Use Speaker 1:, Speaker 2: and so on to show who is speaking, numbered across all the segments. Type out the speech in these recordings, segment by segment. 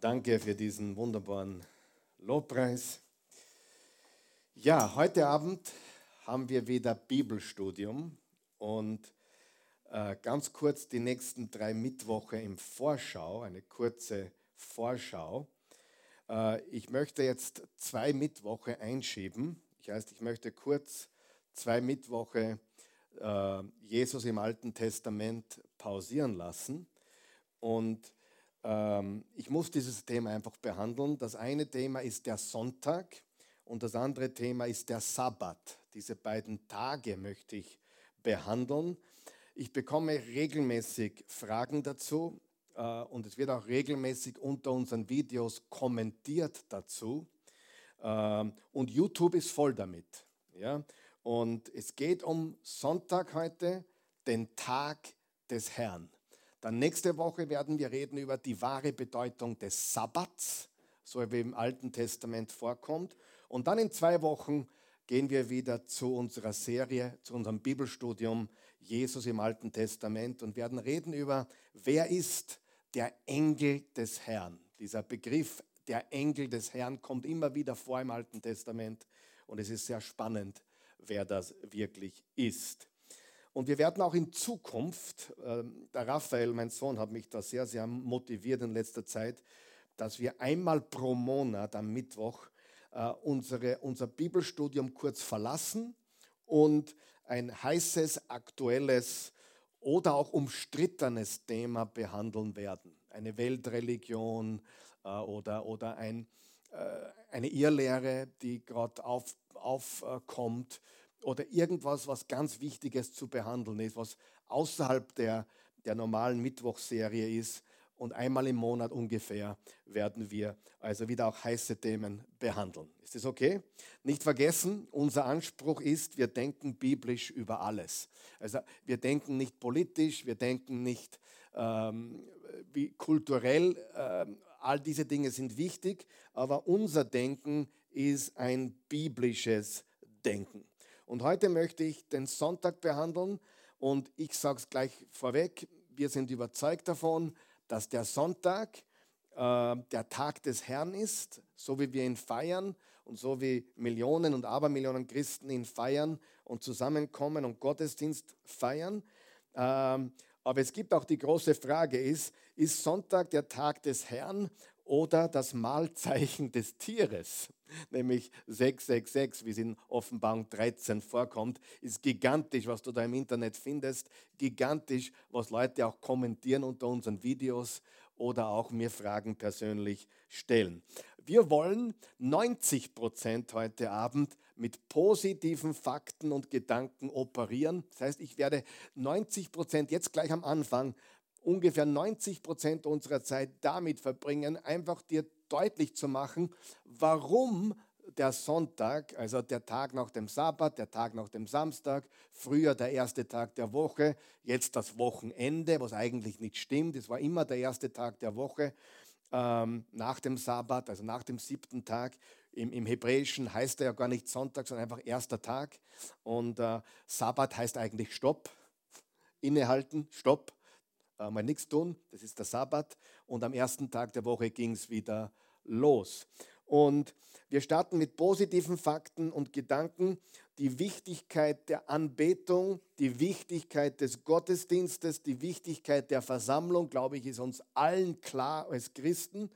Speaker 1: Danke für diesen wunderbaren Lobpreis. Ja, heute Abend haben wir wieder Bibelstudium und äh, ganz kurz die nächsten drei Mittwoche im Vorschau, eine kurze Vorschau. Äh, ich möchte jetzt zwei Mittwoche einschieben. Das heißt, ich möchte kurz zwei Mittwoche äh, Jesus im Alten Testament pausieren lassen und ich muss dieses Thema einfach behandeln. Das eine Thema ist der Sonntag und das andere Thema ist der Sabbat. Diese beiden Tage möchte ich behandeln. Ich bekomme regelmäßig Fragen dazu äh, und es wird auch regelmäßig unter unseren Videos kommentiert dazu. Ähm, und YouTube ist voll damit. Ja? Und es geht um Sonntag heute, den Tag des Herrn. Dann nächste Woche werden wir reden über die wahre Bedeutung des Sabbats, so wie im Alten Testament vorkommt. Und dann in zwei Wochen gehen wir wieder zu unserer Serie, zu unserem Bibelstudium Jesus im Alten Testament und werden reden über, wer ist der Engel des Herrn. Dieser Begriff, der Engel des Herrn, kommt immer wieder vor im Alten Testament und es ist sehr spannend, wer das wirklich ist. Und wir werden auch in Zukunft, äh, der Raphael, mein Sohn, hat mich da sehr, sehr motiviert in letzter Zeit, dass wir einmal pro Monat am Mittwoch äh, unsere, unser Bibelstudium kurz verlassen und ein heißes, aktuelles oder auch umstrittenes Thema behandeln werden. Eine Weltreligion äh, oder, oder ein, äh, eine Irrlehre, die gerade aufkommt. Auf, oder irgendwas, was ganz Wichtiges zu behandeln ist, was außerhalb der, der normalen Mittwochserie ist. Und einmal im Monat ungefähr werden wir also wieder auch heiße Themen behandeln. Ist das okay? Nicht vergessen, unser Anspruch ist, wir denken biblisch über alles. Also wir denken nicht politisch, wir denken nicht ähm, wie kulturell. Ähm, all diese Dinge sind wichtig, aber unser Denken ist ein biblisches Denken. Und heute möchte ich den Sonntag behandeln und ich sage es gleich vorweg, wir sind überzeugt davon, dass der Sonntag äh, der Tag des Herrn ist, so wie wir ihn feiern und so wie Millionen und Abermillionen Christen ihn feiern und zusammenkommen und Gottesdienst feiern. Ähm, aber es gibt auch die große Frage, ist, ist Sonntag der Tag des Herrn oder das Mahlzeichen des Tieres, nämlich 666, wie es in Offenbarung 13 vorkommt, ist gigantisch, was du da im Internet findest, gigantisch, was Leute auch kommentieren unter unseren Videos oder auch mir Fragen persönlich stellen. Wir wollen 90 Prozent heute Abend mit positiven Fakten und Gedanken operieren. Das heißt, ich werde 90 Prozent jetzt gleich am Anfang ungefähr 90 Prozent unserer Zeit damit verbringen, einfach dir deutlich zu machen, warum der Sonntag, also der Tag nach dem Sabbat, der Tag nach dem Samstag, früher der erste Tag der Woche, jetzt das Wochenende, was eigentlich nicht stimmt. Es war immer der erste Tag der Woche ähm, nach dem Sabbat, also nach dem siebten Tag. Im, Im, Hebräischen heißt er ja gar nicht Sonntag, sondern einfach erster Tag. Und äh, Sabbat heißt eigentlich Stopp, innehalten, Stopp äh, mal nichts tun, das ist der Sabbat. Und am ersten Tag der Woche ging es wieder los. Und wir starten mit positiven Fakten und Gedanken. Die Wichtigkeit der Anbetung, die Wichtigkeit des Gottesdienstes, die Wichtigkeit der Versammlung, glaube ich, ist uns allen klar als Christen.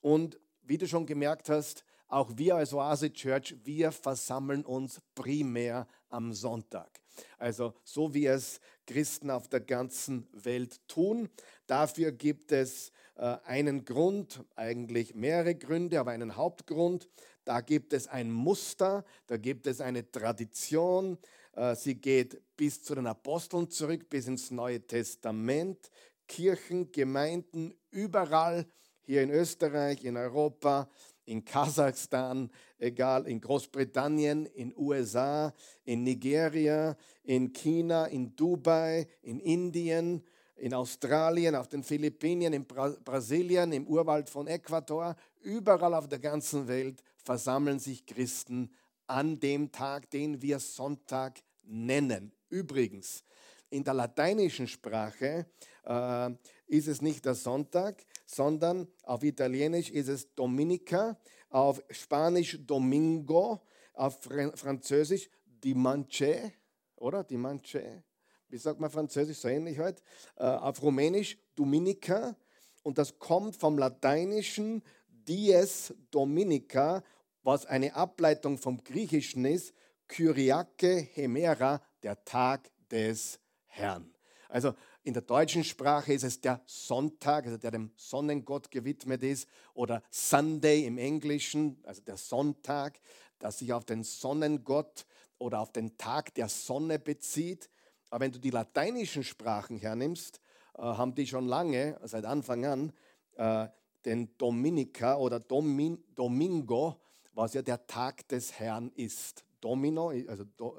Speaker 1: Und wie du schon gemerkt hast, auch wir als Oase Church, wir versammeln uns primär am Sonntag. Also so wie es Christen auf der ganzen Welt tun. Dafür gibt es äh, einen Grund, eigentlich mehrere Gründe, aber einen Hauptgrund. Da gibt es ein Muster, da gibt es eine Tradition. Äh, sie geht bis zu den Aposteln zurück, bis ins Neue Testament. Kirchen, Gemeinden, überall hier in Österreich, in Europa, in Kasachstan, egal, in Großbritannien, in USA, in Nigeria, in China, in Dubai, in Indien, in Australien, auf den Philippinen, in Bra Brasilien, im Urwald von Ecuador, überall auf der ganzen Welt versammeln sich Christen an dem Tag, den wir Sonntag nennen. Übrigens, in der lateinischen Sprache äh, ist es nicht der Sonntag, sondern auf Italienisch ist es Dominica, auf Spanisch Domingo, auf Französisch Dimanche, oder? Dimanche. Wie sagt man Französisch? So ähnlich halt. Äh, auf Rumänisch Dominica. Und das kommt vom Lateinischen Dies Dominica, was eine Ableitung vom Griechischen ist. Kyriake Hemera, der Tag des Herrn. Also in der deutschen Sprache ist es der Sonntag, also der dem Sonnengott gewidmet ist, oder Sunday im Englischen, also der Sonntag, das sich auf den Sonnengott oder auf den Tag der Sonne bezieht. Aber wenn du die lateinischen Sprachen hernimmst, äh, haben die schon lange, seit Anfang an, äh, den Dominica oder Domin, Domingo, was ja der Tag des Herrn ist. Domino, also do,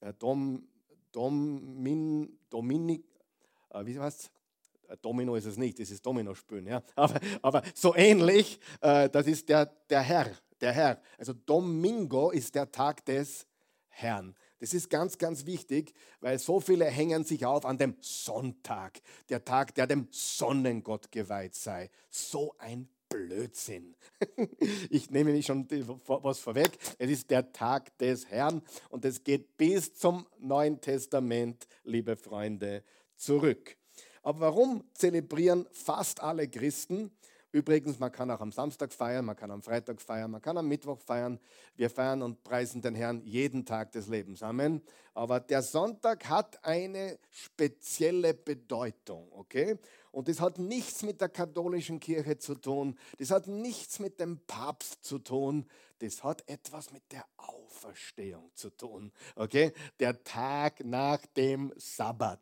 Speaker 1: äh, Dom, Domin, Dominik, äh, wie heißt es? Äh, Domino ist es nicht, das ist Domino-Spülen. Ja? Aber, aber so ähnlich, äh, das ist der, der Herr, der Herr. Also Domingo ist der Tag des Herrn. Das ist ganz, ganz wichtig, weil so viele hängen sich auf an dem Sonntag, der Tag, der dem Sonnengott geweiht sei. So ein Blödsinn. Ich nehme nicht schon was vorweg. Es ist der Tag des Herrn und es geht bis zum Neuen Testament, liebe Freunde, zurück. Aber warum zelebrieren fast alle Christen? Übrigens, man kann auch am Samstag feiern, man kann am Freitag feiern, man kann am Mittwoch feiern. Wir feiern und preisen den Herrn jeden Tag des Lebens. Amen. Aber der Sonntag hat eine spezielle Bedeutung, okay? Und das hat nichts mit der katholischen Kirche zu tun. Das hat nichts mit dem Papst zu tun. Das hat etwas mit der Auferstehung zu tun. Okay? Der Tag nach dem Sabbat.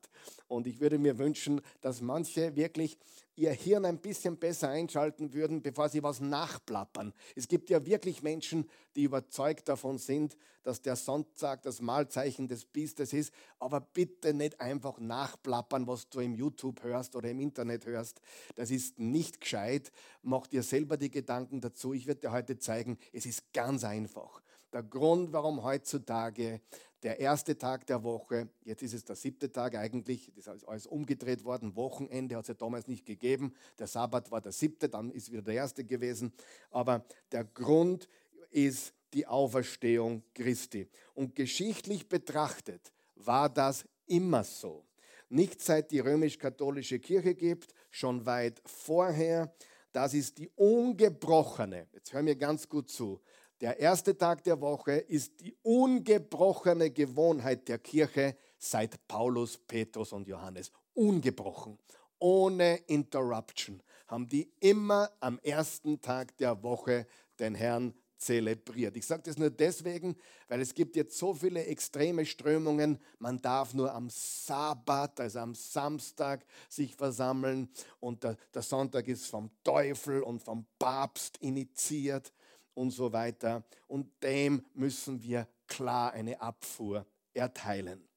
Speaker 1: Und ich würde mir wünschen, dass manche wirklich ihr Hirn ein bisschen besser einschalten würden, bevor sie was nachplappern. Es gibt ja wirklich Menschen, die überzeugt davon sind, dass der Sonntag das Mahlzeichen des Biestes ist, aber bitte nicht einfach nachplappern, was du im YouTube hörst oder im Internet hörst. Das ist nicht gescheit. Mach dir selber die Gedanken dazu. Ich werde dir heute zeigen, es ist ganz einfach. Der Grund, warum heutzutage der erste Tag der Woche, jetzt ist es der siebte Tag eigentlich, das ist alles umgedreht worden, Wochenende hat es ja damals nicht gegeben, der Sabbat war der siebte, dann ist wieder der erste gewesen, aber der Grund ist die Auferstehung Christi. Und geschichtlich betrachtet war das immer so. Nicht seit die römisch-katholische Kirche gibt, schon weit vorher. Das ist die ungebrochene, jetzt hör mir ganz gut zu, der erste Tag der Woche ist die ungebrochene Gewohnheit der Kirche seit Paulus, Petrus und Johannes. Ungebrochen, ohne Interruption haben die immer am ersten Tag der Woche den Herrn zelebriert. Ich sage das nur deswegen, weil es gibt jetzt so viele extreme Strömungen. Man darf nur am Sabbat, also am Samstag, sich versammeln und der, der Sonntag ist vom Teufel und vom Papst initiiert und so weiter. Und dem müssen wir klar eine Abfuhr erteilen.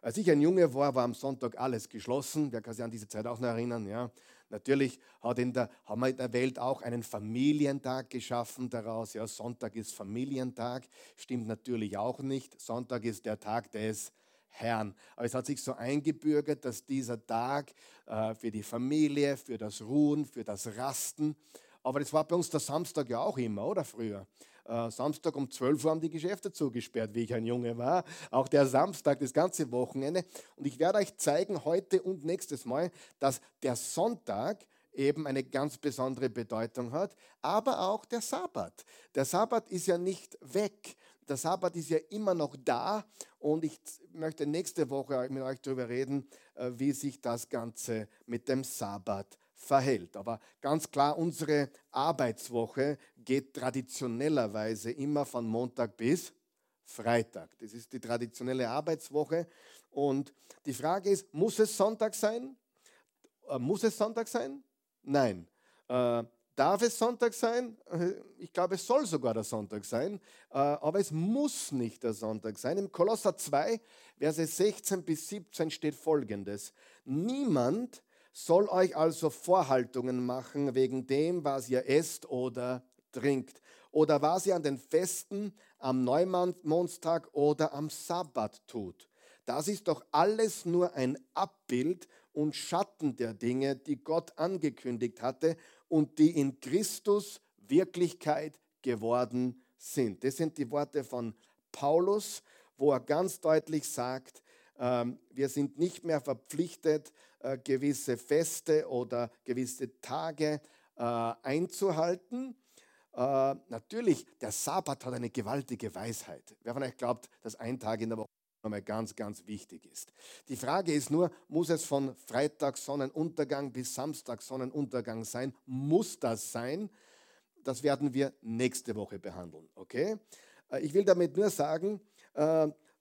Speaker 1: Als ich ein Junge war, war am Sonntag alles geschlossen. Wer kann sich an diese Zeit auch noch erinnern? Ja? Natürlich hat in der, haben wir in der Welt auch einen Familientag geschaffen daraus. Ja, Sonntag ist Familientag. Stimmt natürlich auch nicht. Sonntag ist der Tag des Herrn. Aber es hat sich so eingebürgert, dass dieser Tag äh, für die Familie, für das Ruhen, für das Rasten aber das war bei uns der Samstag ja auch immer, oder früher? Äh, Samstag um 12 Uhr haben die Geschäfte zugesperrt, wie ich ein Junge war. Auch der Samstag, das ganze Wochenende. Und ich werde euch zeigen heute und nächstes Mal, dass der Sonntag eben eine ganz besondere Bedeutung hat, aber auch der Sabbat. Der Sabbat ist ja nicht weg. Der Sabbat ist ja immer noch da und ich möchte nächste Woche mit euch darüber reden, äh, wie sich das Ganze mit dem Sabbat verhält. Aber ganz klar, unsere Arbeitswoche geht traditionellerweise immer von Montag bis Freitag. Das ist die traditionelle Arbeitswoche. Und die Frage ist, muss es Sonntag sein? Äh, muss es Sonntag sein? Nein. Äh, darf es Sonntag sein? Äh, ich glaube, es soll sogar der Sonntag sein, aber es muss nicht der Sonntag sein. Im Kolosser 2, Verse 16 bis 17 steht folgendes. Niemand soll euch also Vorhaltungen machen wegen dem, was ihr esst oder trinkt, oder was ihr an den Festen, am Neumondstag oder am Sabbat tut. Das ist doch alles nur ein Abbild und Schatten der Dinge, die Gott angekündigt hatte und die in Christus Wirklichkeit geworden sind. Das sind die Worte von Paulus, wo er ganz deutlich sagt, wir sind nicht mehr verpflichtet, äh, gewisse Feste oder gewisse Tage äh, einzuhalten. Äh, natürlich, der Sabbat hat eine gewaltige Weisheit. Wer von euch glaubt, dass ein Tag in der Woche einmal ganz, ganz wichtig ist. Die Frage ist nur, muss es von Freitag Sonnenuntergang bis Samstag Sonnenuntergang sein? Muss das sein? Das werden wir nächste Woche behandeln. Okay? Ich will damit nur sagen,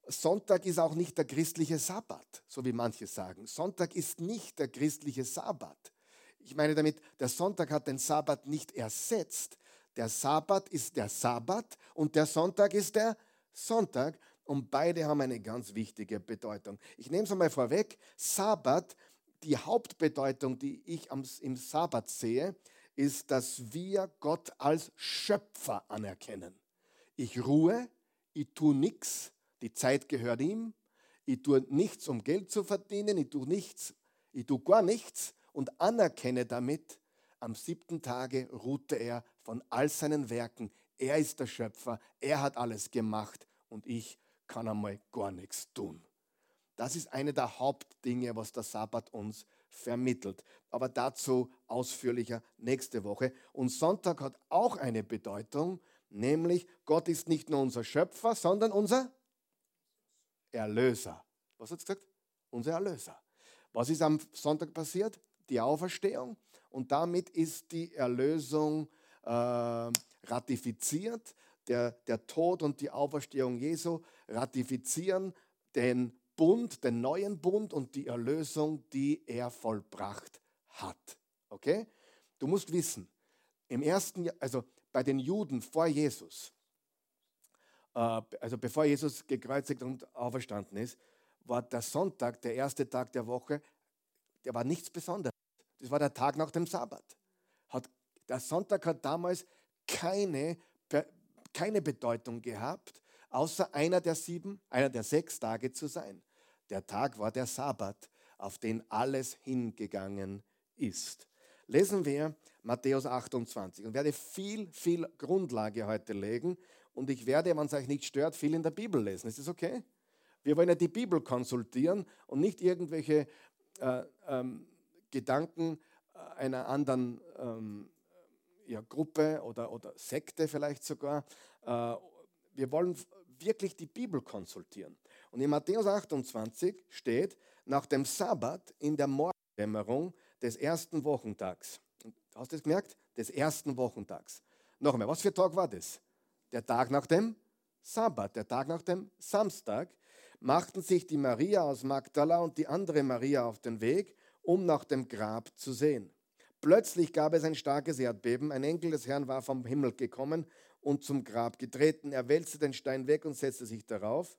Speaker 1: Sonntag ist auch nicht der christliche Sabbat, so wie manche sagen. Sonntag ist nicht der christliche Sabbat. Ich meine damit, der Sonntag hat den Sabbat nicht ersetzt. Der Sabbat ist der Sabbat und der Sonntag ist der Sonntag und beide haben eine ganz wichtige Bedeutung. Ich nehme es einmal vorweg. Sabbat, die Hauptbedeutung, die ich im Sabbat sehe, ist, dass wir Gott als Schöpfer anerkennen. Ich ruhe, ich tue nichts, die Zeit gehört ihm. Ich tue nichts, um Geld zu verdienen. Ich tue nichts. Ich tue gar nichts und anerkenne damit, am siebten Tage ruhte er von all seinen Werken. Er ist der Schöpfer. Er hat alles gemacht und ich kann einmal gar nichts tun. Das ist eine der Hauptdinge, was der Sabbat uns vermittelt. Aber dazu ausführlicher nächste Woche. Und Sonntag hat auch eine Bedeutung, nämlich Gott ist nicht nur unser Schöpfer, sondern unser Erlöser. Was hat es gesagt? Unser Erlöser. Was ist am Sonntag passiert? Die Auferstehung. Und damit ist die Erlösung äh, ratifiziert. Der, der Tod und die Auferstehung Jesu ratifizieren den Bund, den neuen Bund und die Erlösung, die er vollbracht hat. Okay? Du musst wissen, im ersten, also bei den Juden vor Jesus, also bevor Jesus gekreuzigt und auferstanden ist, war der Sonntag, der erste Tag der Woche, der war nichts Besonderes. Das war der Tag nach dem Sabbat. Hat, der Sonntag hat damals keine, keine Bedeutung gehabt, außer einer der sieben, einer der sechs Tage zu sein. Der Tag war der Sabbat, auf den alles hingegangen ist. Lesen wir Matthäus 28 und werde viel, viel Grundlage heute legen und ich werde, wenn es euch nicht stört, viel in der Bibel lesen. Ist das okay? Wir wollen ja die Bibel konsultieren und nicht irgendwelche äh, ähm, Gedanken äh, einer anderen ähm, ja, Gruppe oder, oder Sekte vielleicht sogar. Äh, wir wollen wirklich die Bibel konsultieren. Und in Matthäus 28 steht, nach dem Sabbat in der Morgendämmerung des ersten Wochentags. Hast du das gemerkt? Des ersten Wochentags. Noch einmal, was für Tag war das? Der Tag nach dem Sabbat, der Tag nach dem Samstag, machten sich die Maria aus Magdala und die andere Maria auf den Weg, um nach dem Grab zu sehen. Plötzlich gab es ein starkes Erdbeben, ein Enkel des Herrn war vom Himmel gekommen und zum Grab getreten. Er wälzte den Stein weg und setzte sich darauf.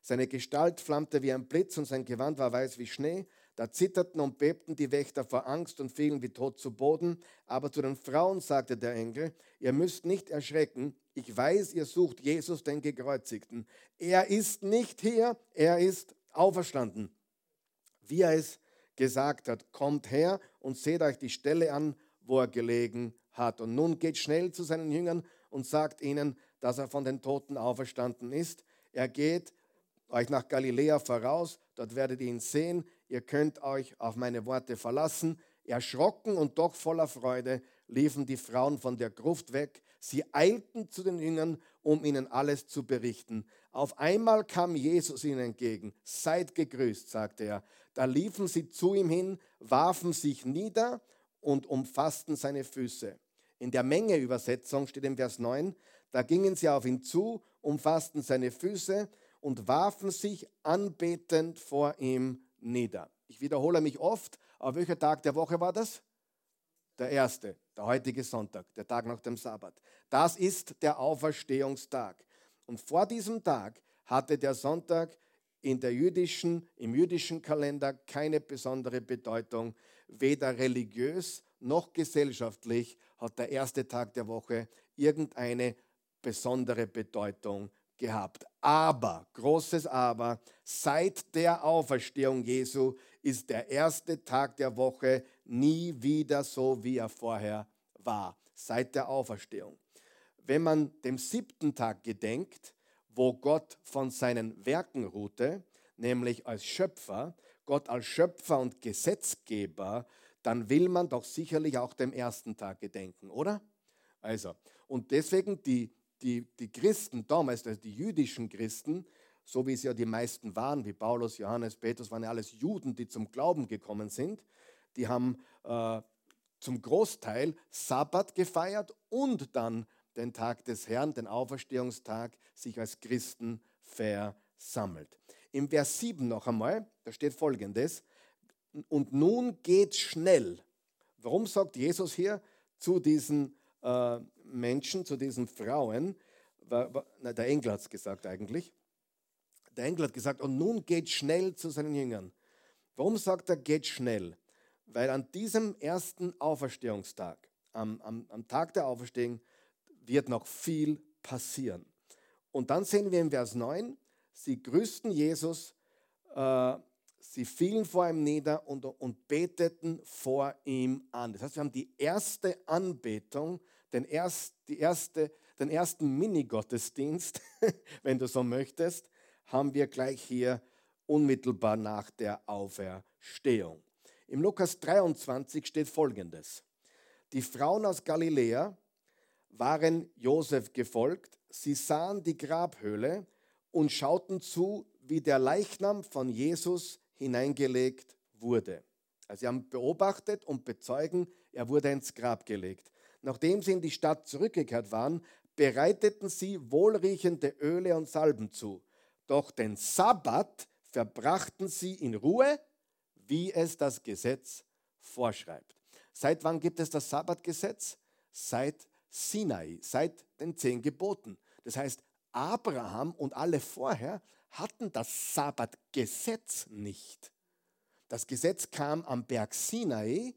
Speaker 1: Seine Gestalt flammte wie ein Blitz und sein Gewand war weiß wie Schnee. Da zitterten und bebten die Wächter vor Angst und fielen wie tot zu Boden. Aber zu den Frauen sagte der Engel, ihr müsst nicht erschrecken, ich weiß, ihr sucht Jesus, den Gekreuzigten. Er ist nicht hier, er ist auferstanden. Wie er es gesagt hat, kommt her und seht euch die Stelle an, wo er gelegen hat. Und nun geht schnell zu seinen Jüngern und sagt ihnen, dass er von den Toten auferstanden ist. Er geht euch nach Galiläa voraus, dort werdet ihr ihn sehen. Ihr könnt euch auf meine Worte verlassen. Erschrocken und doch voller Freude liefen die Frauen von der Gruft weg. Sie eilten zu den Jüngern, um ihnen alles zu berichten. Auf einmal kam Jesus ihnen entgegen. Seid gegrüßt, sagte er. Da liefen sie zu ihm hin, warfen sich nieder und umfassten seine Füße. In der Menge-Übersetzung steht im Vers 9, da gingen sie auf ihn zu, umfassten seine Füße und warfen sich anbetend vor ihm nieder. Ich wiederhole mich oft, aber welcher Tag der Woche war das? Der erste, der heutige Sonntag, der Tag nach dem Sabbat. Das ist der Auferstehungstag. Und vor diesem Tag hatte der Sonntag in der jüdischen, im jüdischen Kalender keine besondere Bedeutung. Weder religiös noch gesellschaftlich hat der erste Tag der Woche irgendeine besondere Bedeutung gehabt. Aber, großes Aber, seit der Auferstehung Jesu ist der erste Tag der Woche nie wieder so, wie er vorher war, seit der Auferstehung. Wenn man dem siebten Tag gedenkt, wo Gott von seinen Werken ruhte, nämlich als Schöpfer, Gott als Schöpfer und Gesetzgeber, dann will man doch sicherlich auch dem ersten Tag gedenken, oder? Also, und deswegen die, die, die Christen damals, also die jüdischen Christen, so wie es ja die meisten waren, wie Paulus, Johannes, Petrus, waren ja alles Juden, die zum Glauben gekommen sind. Die haben äh, zum Großteil Sabbat gefeiert und dann den Tag des Herrn, den Auferstehungstag, sich als Christen versammelt. Im Vers 7 noch einmal, da steht folgendes, und nun geht schnell. Warum sagt Jesus hier zu diesen äh, Menschen, zu diesen Frauen, na, der Engel hat es gesagt eigentlich, der Engel hat gesagt, und nun geht schnell zu seinen Jüngern. Warum sagt er, geht schnell? Weil an diesem ersten Auferstehungstag, am, am, am Tag der Auferstehung, wird noch viel passieren. Und dann sehen wir im Vers 9, sie grüßten Jesus, äh, sie fielen vor ihm nieder und, und beteten vor ihm an. Das heißt, wir haben die erste Anbetung, den, erst, die erste, den ersten Mini-Gottesdienst, wenn du so möchtest, haben wir gleich hier unmittelbar nach der Auferstehung. Im Lukas 23 steht folgendes. Die Frauen aus Galiläa waren Josef gefolgt, sie sahen die Grabhöhle und schauten zu, wie der Leichnam von Jesus hineingelegt wurde. Also sie haben beobachtet und bezeugen, er wurde ins Grab gelegt. Nachdem sie in die Stadt zurückgekehrt waren, bereiteten sie wohlriechende Öle und Salben zu. Doch den Sabbat verbrachten sie in Ruhe, wie es das Gesetz vorschreibt. Seit wann gibt es das Sabbatgesetz? Seit Sinai, seit den zehn Geboten. Das heißt, Abraham und alle vorher hatten das Sabbatgesetz nicht. Das Gesetz kam am Berg Sinai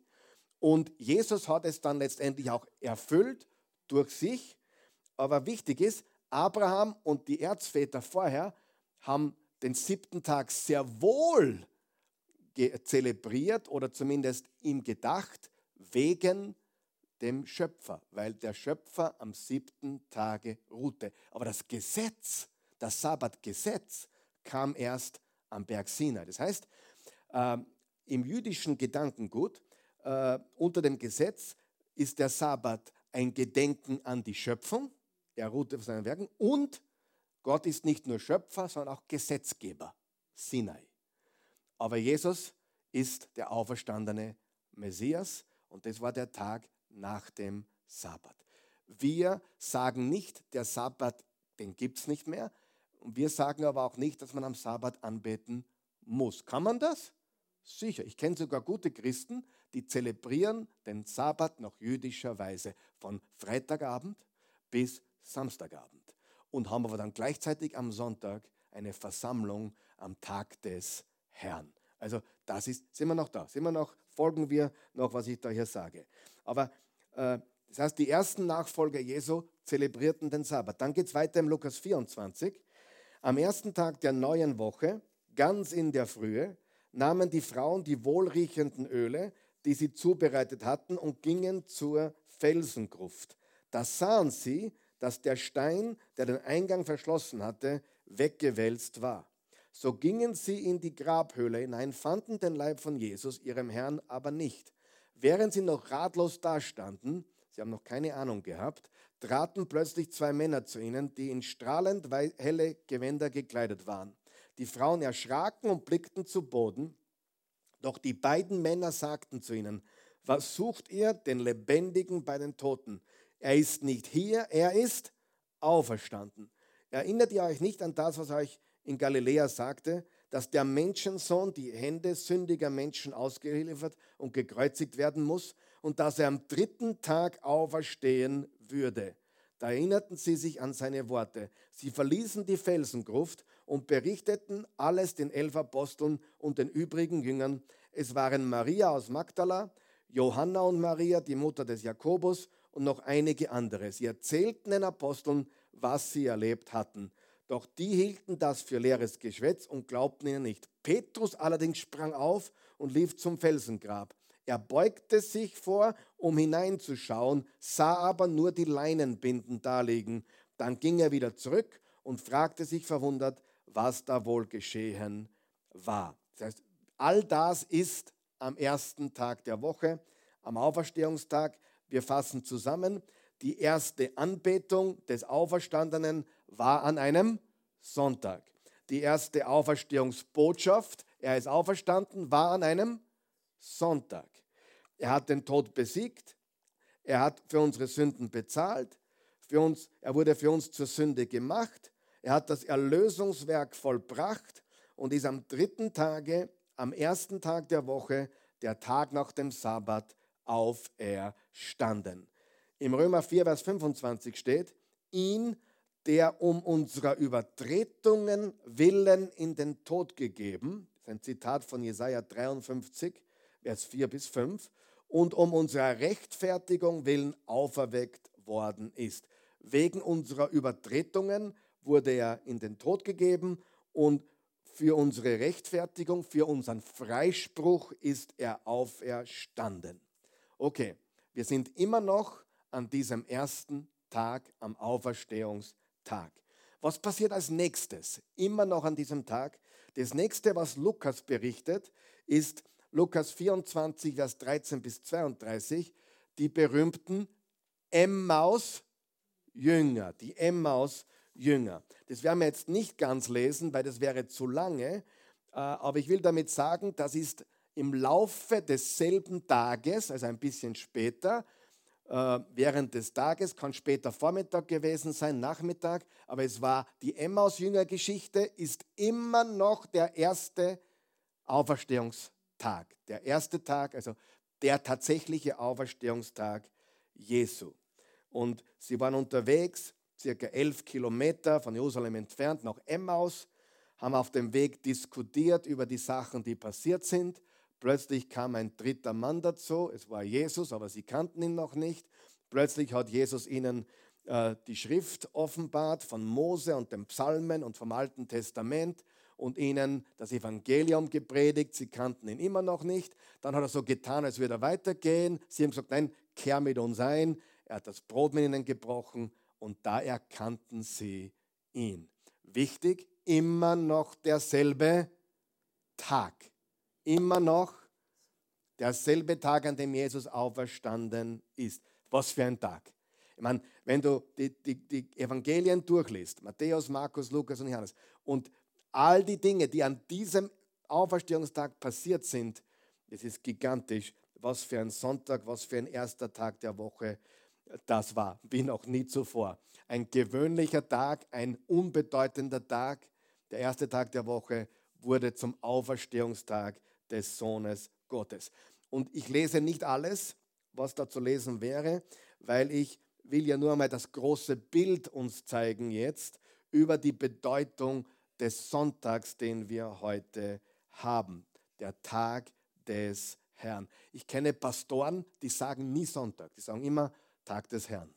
Speaker 1: und Jesus hat es dann letztendlich auch erfüllt durch sich. Aber wichtig ist, Abraham und die Erzväter vorher haben den siebten Tag sehr wohl zelebriert oder zumindest ihm gedacht, wegen dem Schöpfer, weil der Schöpfer am siebten Tage ruhte. Aber das Gesetz, das Sabbatgesetz, kam erst am Berg Sinai. Das heißt, äh, im jüdischen Gedankengut äh, unter dem Gesetz ist der Sabbat ein Gedenken an die Schöpfung, er ruhte auf seinen Werken und Gott ist nicht nur Schöpfer, sondern auch Gesetzgeber, Sinai. Aber Jesus ist der auferstandene Messias und das war der Tag nach dem Sabbat. Wir sagen nicht, der Sabbat, den gibt es nicht mehr. Und wir sagen aber auch nicht, dass man am Sabbat anbeten muss. Kann man das? Sicher. Ich kenne sogar gute Christen, die zelebrieren den Sabbat nach jüdischer Weise von Freitagabend bis Samstagabend und haben aber dann gleichzeitig am Sonntag eine Versammlung am Tag des Herrn. Also das ist, sind wir noch da, sind wir noch, folgen wir noch, was ich da hier sage. Aber äh, das heißt, die ersten Nachfolger Jesu zelebrierten den Sabbat. Dann geht es weiter im Lukas 24. Am ersten Tag der neuen Woche, ganz in der Frühe, nahmen die Frauen die wohlriechenden Öle, die sie zubereitet hatten, und gingen zur Felsengruft. Da sahen sie, dass der Stein, der den Eingang verschlossen hatte, weggewälzt war. So gingen sie in die Grabhöhle hinein, fanden den Leib von Jesus, ihrem Herrn, aber nicht. Während sie noch ratlos dastanden, sie haben noch keine Ahnung gehabt, traten plötzlich zwei Männer zu ihnen, die in strahlend helle Gewänder gekleidet waren. Die Frauen erschraken und blickten zu Boden. Doch die beiden Männer sagten zu ihnen, was sucht ihr den Lebendigen bei den Toten? Er ist nicht hier, er ist auferstanden. Erinnert ihr euch nicht an das, was euch in Galiläa sagte, dass der Menschensohn die Hände sündiger Menschen ausgeliefert und gekreuzigt werden muss und dass er am dritten Tag auferstehen würde. Da erinnerten sie sich an seine Worte. Sie verließen die Felsengruft und berichteten alles den elf Aposteln und den übrigen Jüngern. Es waren Maria aus Magdala, Johanna und Maria, die Mutter des Jakobus und noch einige andere. Sie erzählten den Aposteln, was sie erlebt hatten. Doch die hielten das für leeres Geschwätz und glaubten ihnen nicht. Petrus allerdings sprang auf und lief zum Felsengrab. Er beugte sich vor, um hineinzuschauen, sah aber nur die Leinenbinden daliegen. Dann ging er wieder zurück und fragte sich verwundert, was da wohl geschehen war. Das heißt, all das ist am ersten Tag der Woche, am Auferstehungstag. Wir fassen zusammen. Die erste Anbetung des Auferstandenen war an einem Sonntag. Die erste Auferstehungsbotschaft, er ist auferstanden, war an einem Sonntag. Er hat den Tod besiegt, er hat für unsere Sünden bezahlt, für uns, er wurde für uns zur Sünde gemacht, er hat das Erlösungswerk vollbracht und ist am dritten Tage, am ersten Tag der Woche, der Tag nach dem Sabbat, auferstanden. Im Römer 4, Vers 25 steht, ihn, der um unserer Übertretungen willen in den Tod gegeben, das ist ein Zitat von Jesaja 53, Vers 4 bis 5, und um unserer Rechtfertigung willen auferweckt worden ist. Wegen unserer Übertretungen wurde er in den Tod gegeben und für unsere Rechtfertigung, für unseren Freispruch ist er auferstanden. Okay, wir sind immer noch an diesem ersten Tag, am Auferstehungstag. Was passiert als nächstes? Immer noch an diesem Tag. Das nächste, was Lukas berichtet, ist Lukas 24, Vers 13 bis 32, die berühmten Emmaus-Jünger. Die Emmaus-Jünger. Das werden wir jetzt nicht ganz lesen, weil das wäre zu lange. Äh, aber ich will damit sagen, das ist im Laufe desselben Tages, also ein bisschen später, äh, während des Tages, kann später Vormittag gewesen sein, Nachmittag, aber es war die Emmaus-Jünger-Geschichte, ist immer noch der erste Auferstehungstag. Der erste Tag, also der tatsächliche Auferstehungstag Jesu. Und sie waren unterwegs, circa elf Kilometer von Jerusalem entfernt, nach Emmaus, haben auf dem Weg diskutiert über die Sachen, die passiert sind. Plötzlich kam ein dritter Mann dazu, es war Jesus, aber sie kannten ihn noch nicht. Plötzlich hat Jesus ihnen äh, die Schrift offenbart von Mose und den Psalmen und vom Alten Testament und ihnen das Evangelium gepredigt. Sie kannten ihn immer noch nicht. Dann hat er so getan, als würde er weitergehen. Sie haben gesagt, nein, kehr mit uns ein. Er hat das Brot mit ihnen gebrochen und da erkannten sie ihn. Wichtig, immer noch derselbe Tag immer noch derselbe Tag, an dem Jesus auferstanden ist. Was für ein Tag. Ich meine, wenn du die, die, die Evangelien durchliest, Matthäus, Markus, Lukas und Johannes, und all die Dinge, die an diesem Auferstehungstag passiert sind, es ist gigantisch, was für ein Sonntag, was für ein erster Tag der Woche das war, wie noch nie zuvor. Ein gewöhnlicher Tag, ein unbedeutender Tag, der erste Tag der Woche wurde zum Auferstehungstag des Sohnes Gottes. Und ich lese nicht alles, was da zu lesen wäre, weil ich will ja nur einmal das große Bild uns zeigen jetzt über die Bedeutung des Sonntags, den wir heute haben. Der Tag des Herrn. Ich kenne Pastoren, die sagen nie Sonntag, die sagen immer Tag des Herrn.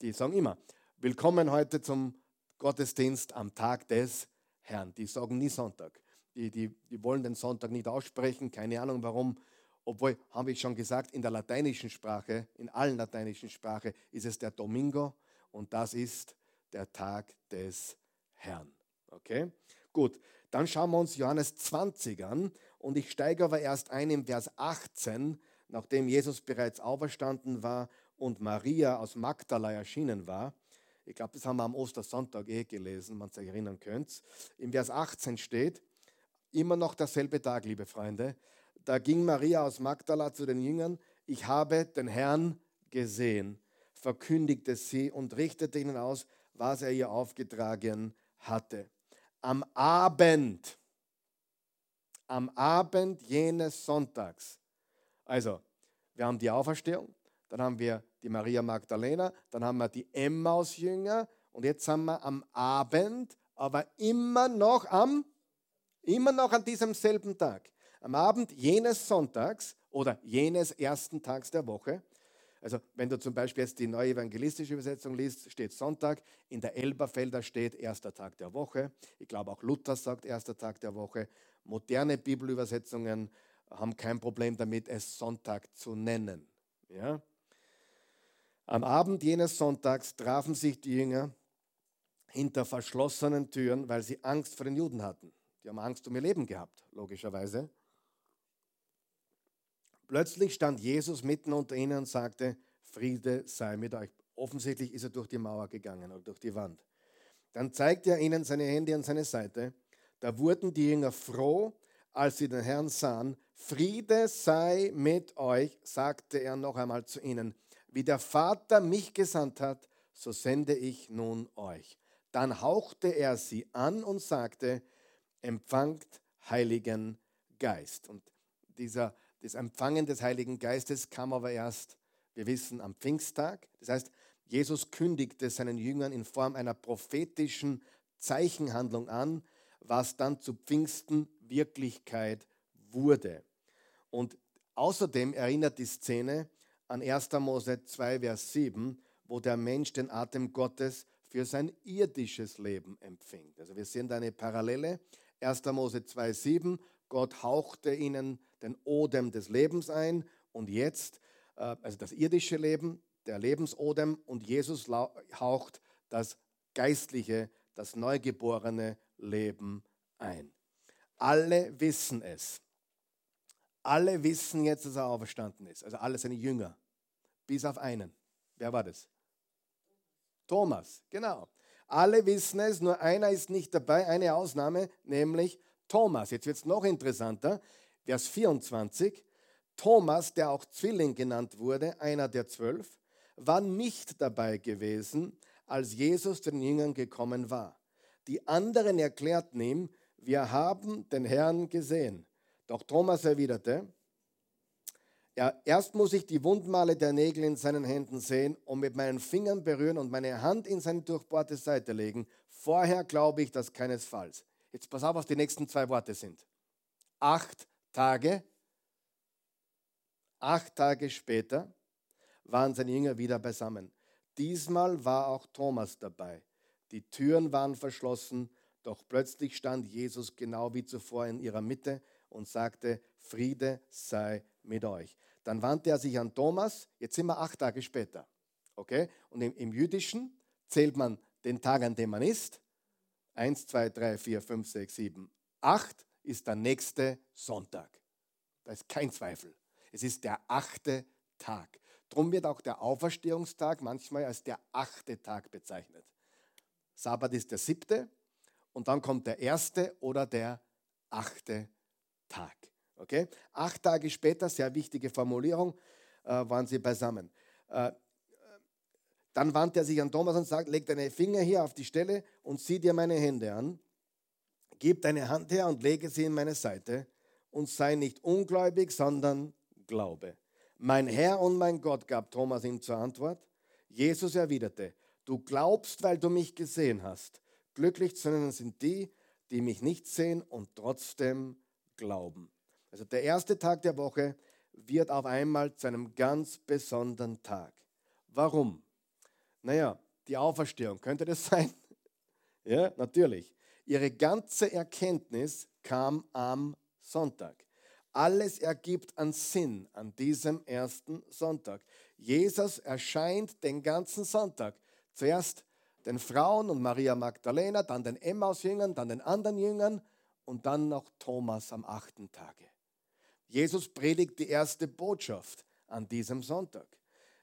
Speaker 1: Die sagen immer, willkommen heute zum Gottesdienst am Tag des Herrn. Die sagen nie Sonntag die, die, die wollen den Sonntag nicht aussprechen, keine Ahnung warum. Obwohl, habe ich schon gesagt, in der lateinischen Sprache, in allen lateinischen Sprachen ist es der Domingo und das ist der Tag des Herrn. Okay? Gut, dann schauen wir uns Johannes 20 an und ich steige aber erst ein im Vers 18, nachdem Jesus bereits auferstanden war und Maria aus Magdala erschienen war. Ich glaube, das haben wir am Ostersonntag eh gelesen, man sich erinnern könnt. Im Vers 18 steht, Immer noch derselbe Tag, liebe Freunde. Da ging Maria aus Magdala zu den Jüngern. Ich habe den Herrn gesehen, verkündigte sie und richtete ihnen aus, was er ihr aufgetragen hatte. Am Abend, am Abend jenes Sonntags. Also, wir haben die Auferstehung, dann haben wir die Maria Magdalena, dann haben wir die Emmaus-Jünger und jetzt sind wir am Abend, aber immer noch am Immer noch an diesem selben Tag, am Abend jenes Sonntags oder jenes ersten Tags der Woche. Also wenn du zum Beispiel jetzt die neue evangelistische Übersetzung liest, steht Sonntag, in der Elberfelder steht erster Tag der Woche. Ich glaube auch Luther sagt erster Tag der Woche. Moderne Bibelübersetzungen haben kein Problem damit, es Sonntag zu nennen. Ja? Am Abend jenes Sonntags trafen sich die Jünger hinter verschlossenen Türen, weil sie Angst vor den Juden hatten. Die haben Angst um ihr Leben gehabt, logischerweise. Plötzlich stand Jesus mitten unter ihnen und sagte, Friede sei mit euch. Offensichtlich ist er durch die Mauer gegangen oder durch die Wand. Dann zeigte er ihnen seine Hände an seine Seite. Da wurden die Jünger froh, als sie den Herrn sahen. Friede sei mit euch, sagte er noch einmal zu ihnen. Wie der Vater mich gesandt hat, so sende ich nun euch. Dann hauchte er sie an und sagte, empfangt Heiligen Geist. Und dieser, das Empfangen des Heiligen Geistes kam aber erst, wir wissen, am Pfingsttag. Das heißt, Jesus kündigte seinen Jüngern in Form einer prophetischen Zeichenhandlung an, was dann zu Pfingsten Wirklichkeit wurde. Und außerdem erinnert die Szene an 1. Mose 2, Vers 7, wo der Mensch den Atem Gottes für sein irdisches Leben empfängt. Also wir sehen da eine Parallele. 1. Mose 2, 7, Gott hauchte ihnen den Odem des Lebens ein und jetzt, äh, also das irdische Leben, der Lebensodem und Jesus haucht das geistliche, das neugeborene Leben ein. Alle wissen es. Alle wissen jetzt, dass er auferstanden ist. Also alle seine Jünger. Bis auf einen. Wer war das? Thomas, genau. Alle wissen es, nur einer ist nicht dabei, eine Ausnahme, nämlich Thomas. Jetzt wird es noch interessanter. Vers 24. Thomas, der auch Zwilling genannt wurde, einer der zwölf, war nicht dabei gewesen, als Jesus den Jüngern gekommen war. Die anderen erklärten ihm, wir haben den Herrn gesehen. Doch Thomas erwiderte, ja, erst muss ich die Wundmale der Nägel in seinen Händen sehen und mit meinen Fingern berühren und meine Hand in seine durchbohrte Seite legen. Vorher glaube ich das keinesfalls. Jetzt pass auf, was die nächsten zwei Worte sind. Acht Tage, acht Tage später waren seine Jünger wieder beisammen. Diesmal war auch Thomas dabei. Die Türen waren verschlossen, doch plötzlich stand Jesus genau wie zuvor in ihrer Mitte und sagte, Friede sei mit euch. Dann wandte er sich an Thomas, jetzt sind wir acht Tage später. Okay? Und im, im Jüdischen zählt man den Tag, an dem man ist. Eins, zwei, drei, vier, fünf, sechs, sieben, acht ist der nächste Sonntag. Da ist kein Zweifel. Es ist der achte Tag. Drum wird auch der Auferstehungstag manchmal als der achte Tag bezeichnet. Sabbat ist der siebte und dann kommt der erste oder der achte Tag. Okay? Acht Tage später, sehr wichtige Formulierung, äh, waren sie beisammen. Äh, dann wandte er sich an Thomas und sagt, leg deine Finger hier auf die Stelle und sieh dir meine Hände an. Gib deine Hand her und lege sie in meine Seite und sei nicht ungläubig, sondern glaube. Mein Herr und mein Gott, gab Thomas ihm zur Antwort. Jesus erwiderte, du glaubst, weil du mich gesehen hast. Glücklich zu nennen sind die, die mich nicht sehen und trotzdem glauben. Also der erste Tag der Woche wird auf einmal zu einem ganz besonderen Tag. Warum? Naja, die Auferstehung, könnte das sein? ja, natürlich. Ihre ganze Erkenntnis kam am Sonntag. Alles ergibt an Sinn an diesem ersten Sonntag. Jesus erscheint den ganzen Sonntag. Zuerst den Frauen und Maria Magdalena, dann den Emmaus-Jüngern, dann den anderen Jüngern und dann noch Thomas am achten Tage. Jesus predigt die erste Botschaft an diesem Sonntag,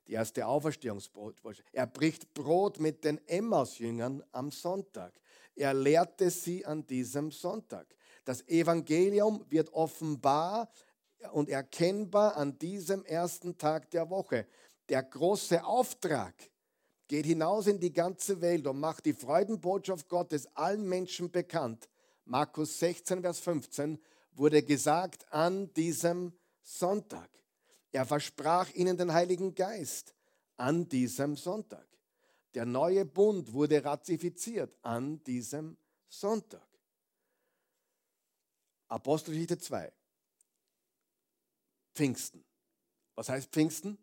Speaker 1: die erste Auferstehungsbotschaft. Er bricht Brot mit den Emmaus-Jüngern am Sonntag. Er lehrte sie an diesem Sonntag. Das Evangelium wird offenbar und erkennbar an diesem ersten Tag der Woche. Der große Auftrag geht hinaus in die ganze Welt und macht die Freudenbotschaft Gottes allen Menschen bekannt. Markus 16, Vers 15 wurde gesagt an diesem Sonntag. Er versprach ihnen den Heiligen Geist an diesem Sonntag. Der neue Bund wurde ratifiziert an diesem Sonntag. Apostelgeschichte 2. Pfingsten. Was heißt Pfingsten?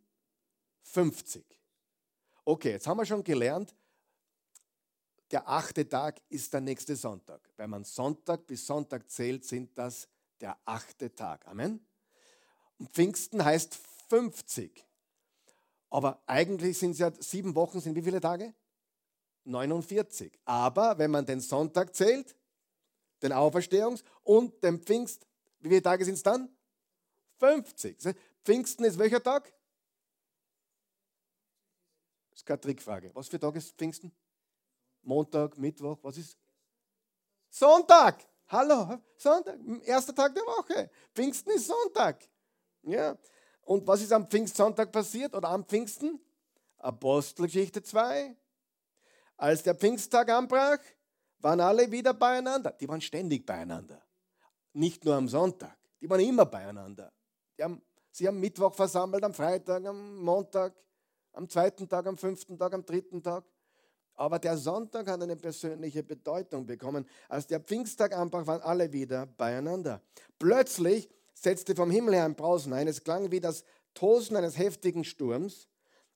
Speaker 1: 50. Okay, jetzt haben wir schon gelernt, der achte Tag ist der nächste Sonntag. Wenn man Sonntag bis Sonntag zählt, sind das der achte Tag. Amen. Und Pfingsten heißt 50. Aber eigentlich sind es ja sieben Wochen, sind wie viele Tage? 49. Aber wenn man den Sonntag zählt, den Auferstehungs- und den Pfingst, wie viele Tage sind es dann? 50. Pfingsten ist welcher Tag? Das ist keine Trickfrage. Was für Tag ist Pfingsten? Montag, Mittwoch, was ist? Sonntag. Hallo, Sonntag, erster Tag der Woche. Pfingsten ist Sonntag. Ja. Und was ist am Pfingstsonntag passiert oder am Pfingsten? Apostelgeschichte 2. Als der Pfingsttag anbrach, waren alle wieder beieinander. Die waren ständig beieinander. Nicht nur am Sonntag, die waren immer beieinander. Die haben, sie haben Mittwoch versammelt, am Freitag, am Montag, am zweiten Tag, am fünften Tag, am dritten Tag. Aber der Sonntag hat eine persönliche Bedeutung bekommen. Als der Pfingsttag anbrach, waren alle wieder beieinander. Plötzlich setzte vom Himmel her ein Brausen ein. Es klang wie das Tosen eines heftigen Sturms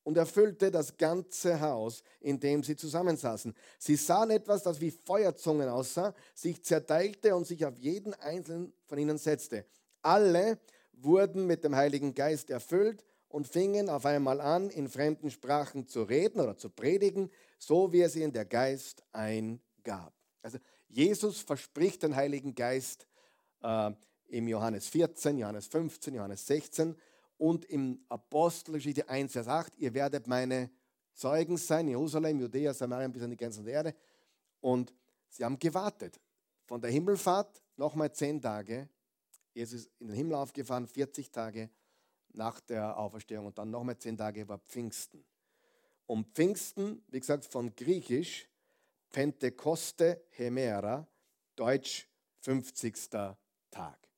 Speaker 1: und erfüllte das ganze Haus, in dem sie zusammensaßen. Sie sahen etwas, das wie Feuerzungen aussah, sich zerteilte und sich auf jeden einzelnen von ihnen setzte. Alle wurden mit dem Heiligen Geist erfüllt und fingen auf einmal an, in fremden Sprachen zu reden oder zu predigen, so wie es ihnen der Geist eingab. Also Jesus verspricht den Heiligen Geist äh, im Johannes 14, Johannes 15, Johannes 16 und im Apostelgeschichte 1, Vers 8, ihr werdet meine Zeugen sein, Jerusalem, Judäa, Samarien bis an die Grenzen der Erde. Und sie haben gewartet. Von der Himmelfahrt nochmal zehn Tage. Jesus ist in den Himmel aufgefahren, 40 Tage nach der Auferstehung und dann nochmal zehn Tage war Pfingsten. Und Pfingsten, wie gesagt, von Griechisch Pentekoste Hemera, Deutsch 50. Tag.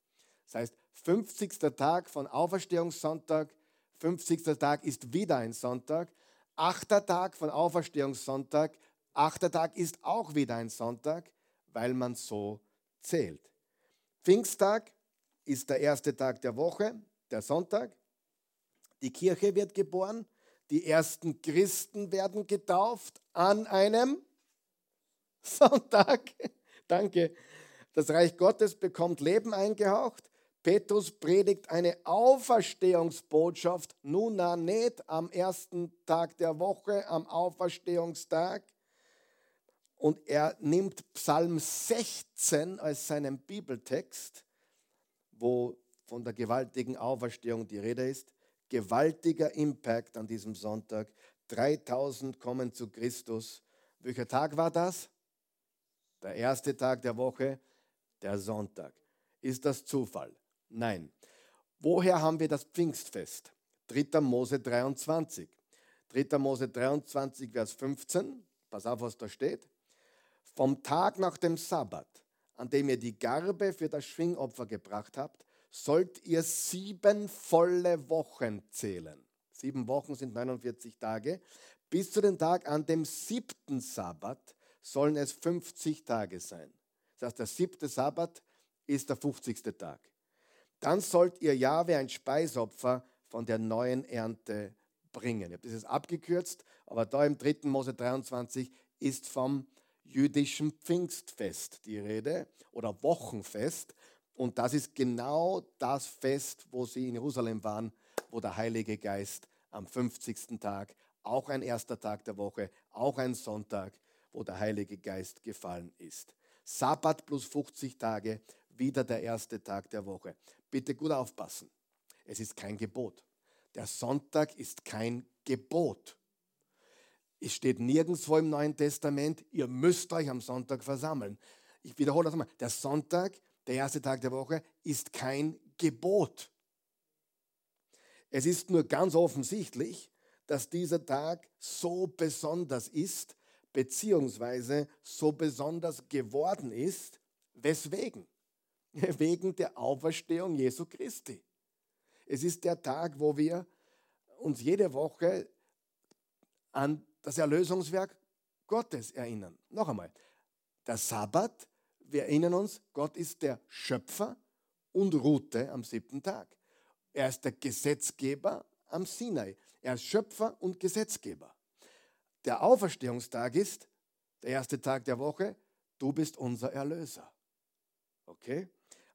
Speaker 1: Das heißt, 50. Tag von Auferstehungssonntag, 50. Tag ist wieder ein Sonntag, 8. Tag von Auferstehungssonntag, 8. Tag ist auch wieder ein Sonntag, weil man so zählt. Pfingsttag ist der erste Tag der Woche, der Sonntag. Die Kirche wird geboren, die ersten Christen werden getauft an einem Sonntag. Danke. Das Reich Gottes bekommt Leben eingehaucht. Petrus predigt eine Auferstehungsbotschaft, nun nicht am ersten Tag der Woche, am Auferstehungstag. Und er nimmt Psalm 16 als seinen Bibeltext, wo von der gewaltigen Auferstehung die Rede ist. Gewaltiger Impact an diesem Sonntag. 3000 kommen zu Christus. Welcher Tag war das? Der erste Tag der Woche, der Sonntag. Ist das Zufall? Nein. Woher haben wir das Pfingstfest? 3. Mose 23. 3. Mose 23, Vers 15. Pass auf, was da steht. Vom Tag nach dem Sabbat, an dem ihr die Garbe für das Schwingopfer gebracht habt, sollt ihr sieben volle Wochen zählen. Sieben Wochen sind 49 Tage. Bis zu dem Tag an dem siebten Sabbat sollen es 50 Tage sein. Das heißt, der siebte Sabbat ist der 50. Tag. Dann sollt ihr Jahwe ein Speisopfer von der neuen Ernte bringen. Ich habe das jetzt abgekürzt, aber da im 3. Mose 23 ist vom jüdischen Pfingstfest die Rede oder Wochenfest. Und das ist genau das Fest, wo sie in Jerusalem waren, wo der Heilige Geist am 50. Tag, auch ein erster Tag der Woche, auch ein Sonntag, wo der Heilige Geist gefallen ist. Sabbat plus 50 Tage, wieder der erste Tag der Woche. Bitte gut aufpassen. Es ist kein Gebot. Der Sonntag ist kein Gebot. Es steht nirgendwo im Neuen Testament, ihr müsst euch am Sonntag versammeln. Ich wiederhole das mal. Der Sonntag, der erste Tag der Woche, ist kein Gebot. Es ist nur ganz offensichtlich, dass dieser Tag so besonders ist, beziehungsweise so besonders geworden ist. Weswegen? wegen der Auferstehung Jesu Christi. Es ist der Tag, wo wir uns jede Woche an das Erlösungswerk Gottes erinnern. Noch einmal, der Sabbat, wir erinnern uns, Gott ist der Schöpfer und ruhte am siebten Tag. Er ist der Gesetzgeber am Sinai. Er ist Schöpfer und Gesetzgeber. Der Auferstehungstag ist der erste Tag der Woche. Du bist unser Erlöser. Okay?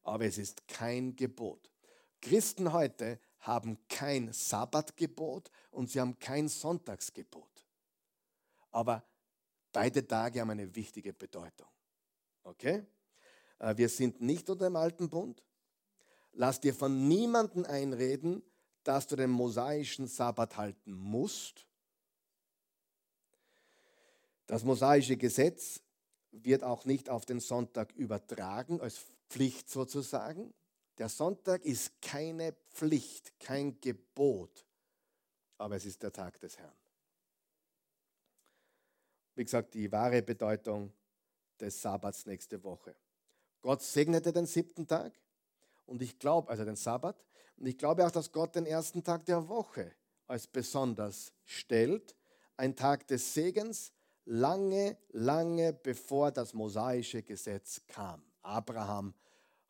Speaker 1: aber es ist kein Gebot. Christen heute haben kein Sabbatgebot und sie haben kein Sonntagsgebot. Aber beide Tage haben eine wichtige Bedeutung. Okay? Äh, wir sind nicht unter dem alten Bund. Lass dir von niemandem einreden, dass du den mosaischen Sabbat halten musst. Das mosaische Gesetz wird auch nicht auf den Sonntag übertragen, als Pflicht sozusagen. Der Sonntag ist keine Pflicht, kein Gebot, aber es ist der Tag des Herrn. Wie gesagt, die wahre Bedeutung des Sabbats nächste Woche. Gott segnete den siebten Tag und ich glaube, also den Sabbat, und ich glaube auch, dass Gott den ersten Tag der Woche als besonders stellt, ein Tag des Segens, lange, lange bevor das mosaische Gesetz kam. Abraham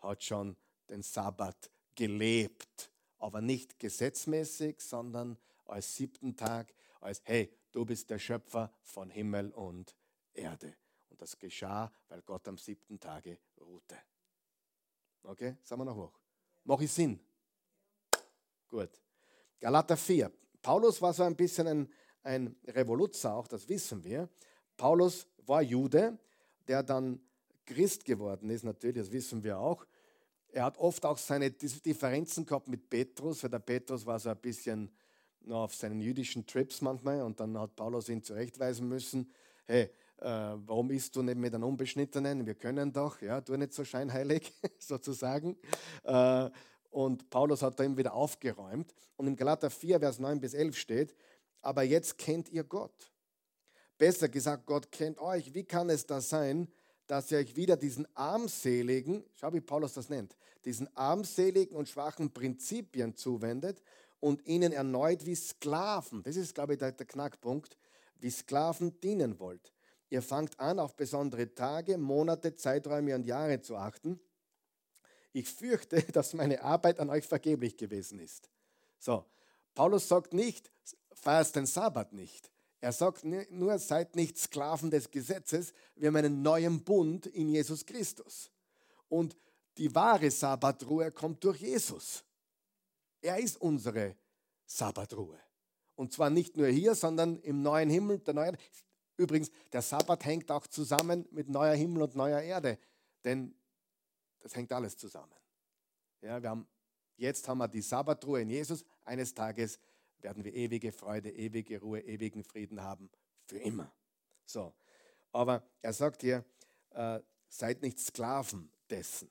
Speaker 1: hat schon den Sabbat gelebt, aber nicht gesetzmäßig, sondern als siebten Tag, als hey, du bist der Schöpfer von Himmel und Erde. Und das geschah, weil Gott am siebten Tage ruhte. Okay, sagen wir noch hoch. Mache ich Sinn? Gut. Galater 4. Paulus war so ein bisschen ein, ein Revoluzer, auch das wissen wir. Paulus war Jude, der dann Christ geworden ist, natürlich, das wissen wir auch. Er hat oft auch seine Differenzen gehabt mit Petrus, weil der Petrus war so ein bisschen noch auf seinen jüdischen Trips manchmal und dann hat Paulus ihn zurechtweisen müssen. Hey, warum isst du nicht mit einem Unbeschnittenen? Wir können doch, ja, tu nicht so scheinheilig sozusagen. Äh, und Paulus hat da ihm wieder aufgeräumt. Und im Galater 4, Vers 9 bis 11 steht, aber jetzt kennt ihr Gott. Besser gesagt, Gott kennt euch. Wie kann es da sein, dass ihr euch wieder diesen armseligen, schau wie Paulus das nennt, diesen armseligen und schwachen Prinzipien zuwendet und ihnen erneut wie Sklaven, das ist, glaube ich, der Knackpunkt, wie Sklaven dienen wollt. Ihr fangt an, auf besondere Tage, Monate, Zeiträume und Jahre zu achten. Ich fürchte, dass meine Arbeit an euch vergeblich gewesen ist. So, Paulus sagt nicht, feierst den Sabbat nicht. Er sagt nur, seid nicht Sklaven des Gesetzes, wir haben einen neuen Bund in Jesus Christus. Und die wahre Sabbatruhe kommt durch Jesus. Er ist unsere Sabbatruhe. Und zwar nicht nur hier, sondern im neuen Himmel, der neuen. Übrigens, der Sabbat hängt auch zusammen mit neuer Himmel und neuer Erde, denn das hängt alles zusammen. Ja, wir haben, jetzt haben wir die Sabbatruhe in Jesus. Eines Tages werden wir ewige Freude, ewige Ruhe, ewigen Frieden haben. Für immer. So. Aber er sagt hier, äh, seid nicht Sklaven dessen.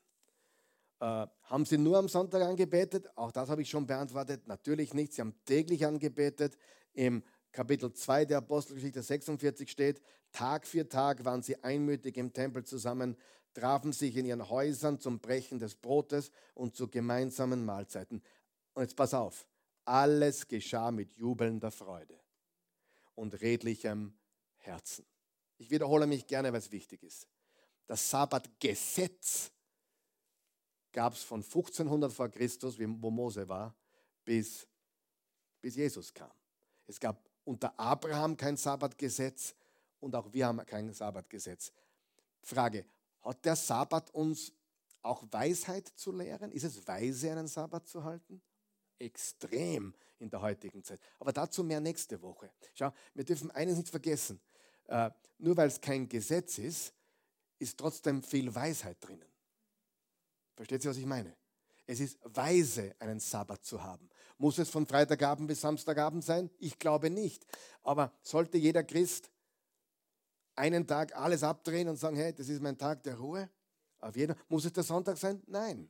Speaker 1: Äh, haben sie nur am Sonntag angebetet? Auch das habe ich schon beantwortet. Natürlich nicht. Sie haben täglich angebetet. Im Kapitel 2 der Apostelgeschichte 46 steht, Tag für Tag waren sie einmütig im Tempel zusammen, trafen sich in ihren Häusern zum Brechen des Brotes und zu gemeinsamen Mahlzeiten. Und jetzt pass auf, alles geschah mit jubelnder Freude und redlichem Herzen. Ich wiederhole mich gerne, weil es wichtig ist. Das Sabbatgesetz gab es von 1500 vor Christus, wo Mose war, bis, bis Jesus kam. Es gab unter Abraham kein Sabbatgesetz und auch wir haben kein Sabbatgesetz. Frage, hat der Sabbat uns auch Weisheit zu lehren? Ist es weise, einen Sabbat zu halten? Extrem in der heutigen Zeit. Aber dazu mehr nächste Woche. Schau, wir dürfen eines nicht vergessen. Äh, nur weil es kein Gesetz ist, ist trotzdem viel Weisheit drinnen. Versteht ihr, was ich meine? Es ist weise, einen Sabbat zu haben. Muss es von Freitagabend bis Samstagabend sein? Ich glaube nicht. Aber sollte jeder Christ einen Tag alles abdrehen und sagen, hey, das ist mein Tag der Ruhe? Auf jeden Muss es der Sonntag sein? Nein.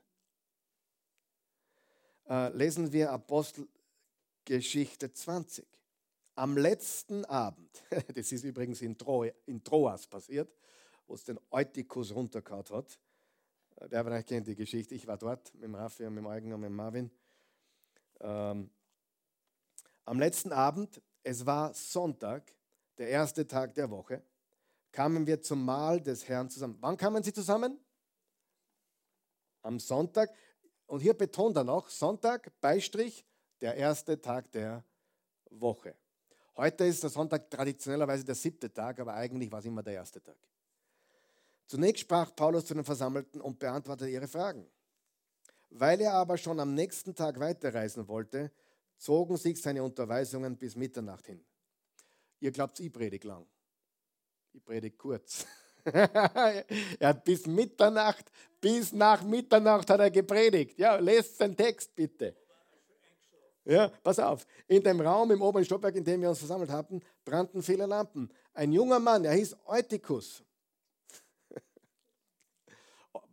Speaker 1: Äh, lesen wir Apostelgeschichte 20. Am letzten Abend, das ist übrigens in, in Troas passiert, wo es den Eutychus runtergehauen hat, Wer von euch kennt die Geschichte? Ich war dort mit dem Raffi und mit dem Eugen und mit dem Marvin. Ähm, am letzten Abend, es war Sonntag, der erste Tag der Woche, kamen wir zum Mahl des Herrn zusammen. Wann kamen sie zusammen? Am Sonntag. Und hier betont er noch, Sonntag, Beistrich, der erste Tag der Woche. Heute ist der Sonntag traditionellerweise der siebte Tag, aber eigentlich war es immer der erste Tag. Zunächst sprach Paulus zu den Versammelten und beantwortete ihre Fragen. Weil er aber schon am nächsten Tag weiterreisen wollte, zogen sich seine Unterweisungen bis Mitternacht hin. Ihr glaubt, ich predige lang. Ich predige kurz. er hat bis Mitternacht, bis nach Mitternacht hat er gepredigt. Ja, lest den Text bitte. Ja, pass auf. In dem Raum im oberen Stockwerk, in dem wir uns versammelt hatten, brannten viele Lampen. Ein junger Mann, er hieß Eutychus.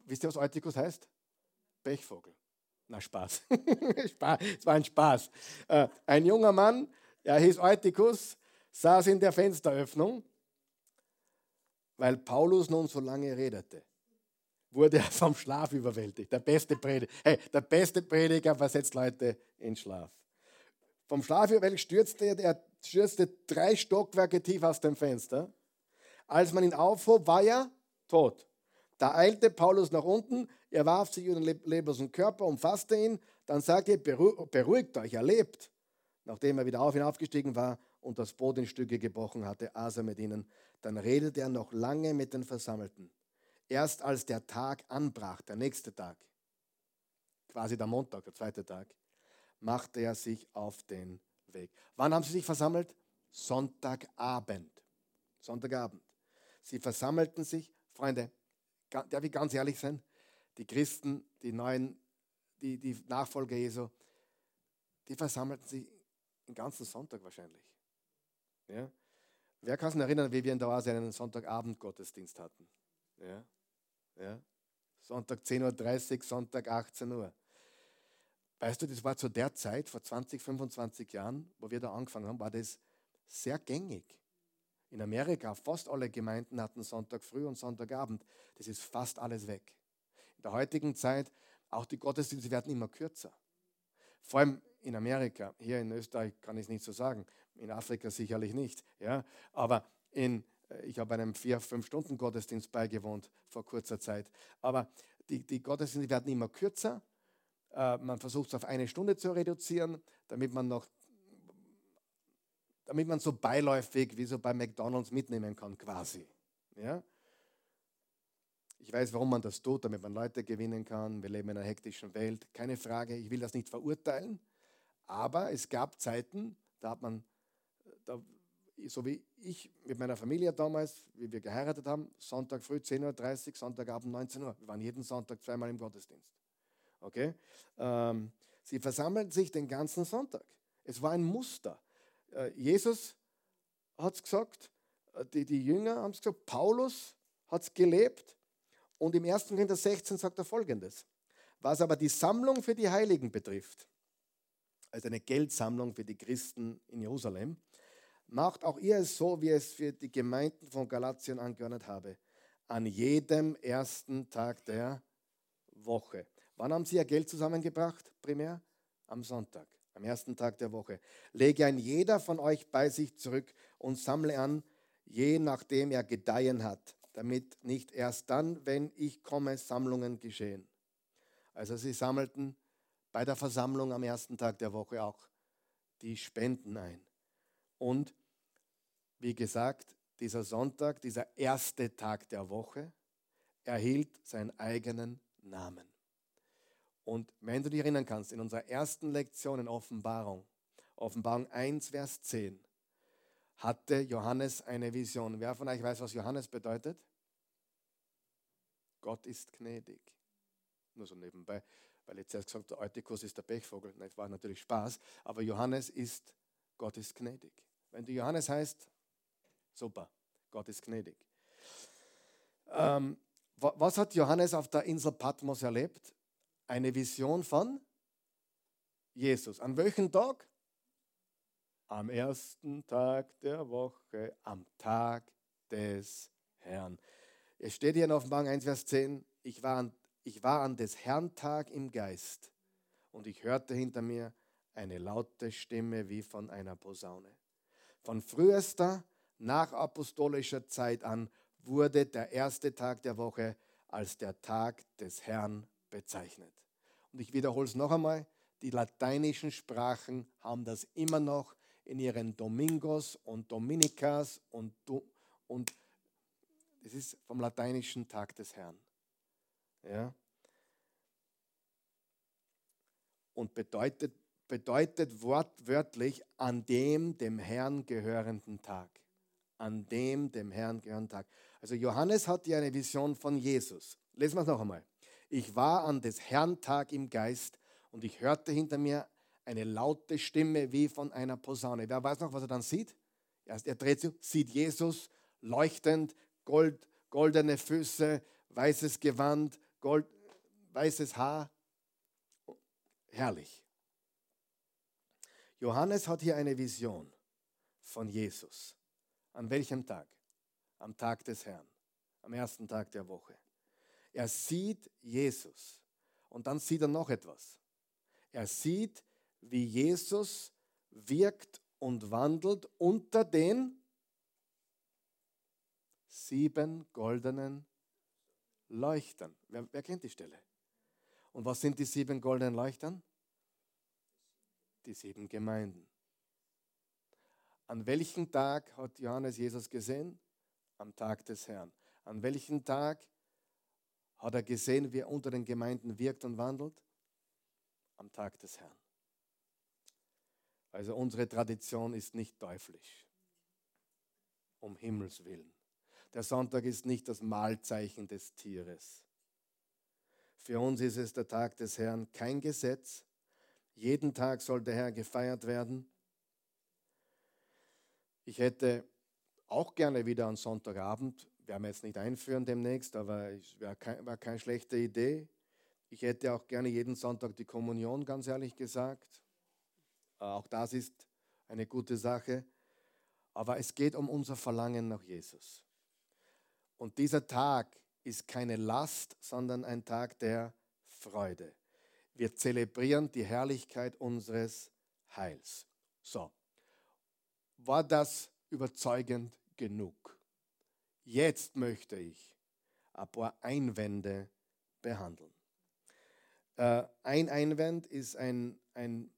Speaker 1: Wisst ihr, was Eutychus heißt? Pechvogel. Na, Spaß. es war ein Spaß. Äh, ein junger Mann, er hieß Eutychus, saß in der Fensteröffnung, weil Paulus nun so lange redete. Wurde er vom Schlaf überwältigt. Der beste Prediger, hey, der beste Prediger versetzt Leute in Schlaf. Vom Schlaf überwältigt stürzte er, stürzte drei Stockwerke tief aus dem Fenster. Als man ihn aufhob, war er tot. Da eilte Paulus nach unten, er warf sich über den leblosen Körper, umfasste ihn, dann sagte er, beruhigt euch, er lebt. Nachdem er wieder auf ihn aufgestiegen war und das Boot in Stücke gebrochen hatte, aß er mit ihnen. Dann redete er noch lange mit den Versammelten. Erst als der Tag anbrach, der nächste Tag, quasi der Montag, der zweite Tag, machte er sich auf den Weg. Wann haben sie sich versammelt? Sonntagabend. Sonntagabend. Sie versammelten sich, Freunde, darf ich ganz ehrlich sein, die Christen, die neuen, die, die Nachfolger Jesu, die versammelten sich den ganzen Sonntag wahrscheinlich. Ja? Wer kann sich erinnern, wie wir in der Oase einen Sonntagabend Gottesdienst hatten? Ja? Ja? Sonntag 10.30 Uhr, Sonntag 18 Uhr. Weißt du, das war zu der Zeit, vor 20, 25 Jahren, wo wir da angefangen haben, war das sehr gängig. In Amerika, fast alle Gemeinden hatten Sonntag früh und Sonntagabend. Das ist fast alles weg. In der heutigen Zeit, auch die Gottesdienste werden immer kürzer. Vor allem in Amerika, hier in Österreich kann ich es nicht so sagen, in Afrika sicherlich nicht. Ja? Aber in, äh, ich habe einem vier, fünf Stunden Gottesdienst beigewohnt vor kurzer Zeit. Aber die, die Gottesdienste werden immer kürzer. Äh, man versucht es auf eine Stunde zu reduzieren, damit man noch damit man so beiläufig wie so bei McDonalds mitnehmen kann, quasi. Ja? Ich weiß, warum man das tut, damit man Leute gewinnen kann. Wir leben in einer hektischen Welt, keine Frage. Ich will das nicht verurteilen, aber es gab Zeiten, da hat man, da, so wie ich mit meiner Familie damals, wie wir geheiratet haben, Sonntag früh 10.30 Uhr, Sonntagabend 19 Uhr. Wir waren jeden Sonntag zweimal im Gottesdienst. Okay? Ähm, sie versammelten sich den ganzen Sonntag. Es war ein Muster. Äh, Jesus hat es gesagt, äh, die, die Jünger haben es gesagt, Paulus hat es gelebt. Und im 1. Korinther 16 sagt er folgendes. Was aber die Sammlung für die Heiligen betrifft, also eine Geldsammlung für die Christen in Jerusalem, macht auch ihr es so, wie es für die Gemeinden von Galatien angeordnet habe, an jedem ersten Tag der Woche. Wann haben sie ihr Geld zusammengebracht? Primär am Sonntag am ersten Tag der Woche. Lege ein jeder von euch bei sich zurück und sammle an, je nachdem er gedeihen hat, damit nicht erst dann, wenn ich komme, Sammlungen geschehen. Also sie sammelten bei der Versammlung am ersten Tag der Woche auch die Spenden ein. Und wie gesagt, dieser Sonntag, dieser erste Tag der Woche, erhielt seinen eigenen Namen. Und wenn du dich erinnern kannst, in unserer ersten Lektion in Offenbarung, Offenbarung 1, Vers 10, hatte Johannes eine Vision. Wer von euch weiß, was Johannes bedeutet? Gott ist gnädig. Nur so nebenbei, weil jetzt erst gesagt, der Eutikus ist der Pechvogel. Das war natürlich Spaß. Aber Johannes ist, Gott ist gnädig. Wenn du Johannes heißt, super, Gott ist gnädig. Ähm, was hat Johannes auf der Insel Patmos erlebt? Eine Vision von Jesus. An welchem Tag? Am ersten Tag der Woche, am Tag des Herrn. Es steht hier in Offenbarung 1, Vers 10, ich war, an, ich war an des Herrn Tag im Geist und ich hörte hinter mir eine laute Stimme wie von einer Posaune. Von frühester nach apostolischer Zeit an wurde der erste Tag der Woche als der Tag des Herrn bezeichnet. Und ich wiederhole es noch einmal, die lateinischen Sprachen haben das immer noch in ihren Domingos und Dominikas und, und das ist vom lateinischen Tag des Herrn. Ja? und bedeutet, bedeutet wortwörtlich an dem dem Herrn gehörenden Tag. An dem dem Herrn gehörenden Tag. Also Johannes hat hier eine Vision von Jesus. Lesen wir es noch einmal. Ich war an des Herrn Tag im Geist und ich hörte hinter mir eine laute Stimme wie von einer Posaune. Wer weiß noch, was er dann sieht? Er, dreht sich, sieht Jesus leuchtend, Gold, goldene Füße, weißes Gewand, Gold, weißes Haar. Herrlich. Johannes hat hier eine Vision von Jesus. An welchem Tag? Am Tag des Herrn, am ersten Tag der Woche. Er sieht Jesus und dann sieht er noch etwas. Er sieht, wie Jesus wirkt und wandelt unter den sieben goldenen Leuchtern. Wer, wer, kennt die Stelle? Und was sind die sieben goldenen Leuchtern? Die sieben Gemeinden. An welchem Tag hat Johannes Jesus gesehen? Am Tag des Herrn. An welchem Tag hat er gesehen, wie er unter den Gemeinden wirkt und wandelt? Am Tag des Herrn. Also unsere Tradition ist nicht teuflisch. Um Himmels willen. Der Sonntag ist nicht das Mahlzeichen des Tieres. Für uns ist es der Tag des Herrn, kein Gesetz. Jeden Tag soll der Herr gefeiert werden. Ich hätte auch gerne wieder an Sonntagabend, werden wir jetzt nicht einführen demnächst, aber es war, kein, war keine schlechte Idee. Ich hätte auch gerne jeden Sonntag die Kommunion, ganz ehrlich gesagt. Äh, auch das ist eine gute Sache. Aber es geht um unser Verlangen nach Jesus. Und dieser Tag ist keine Last, sondern ein Tag der Freude. Wir zelebrieren die Herrlichkeit unseres Heils. So, war das überzeugend genug? Jetzt möchte ich ein paar Einwände behandeln. Äh, ein Einwand ist ein, ein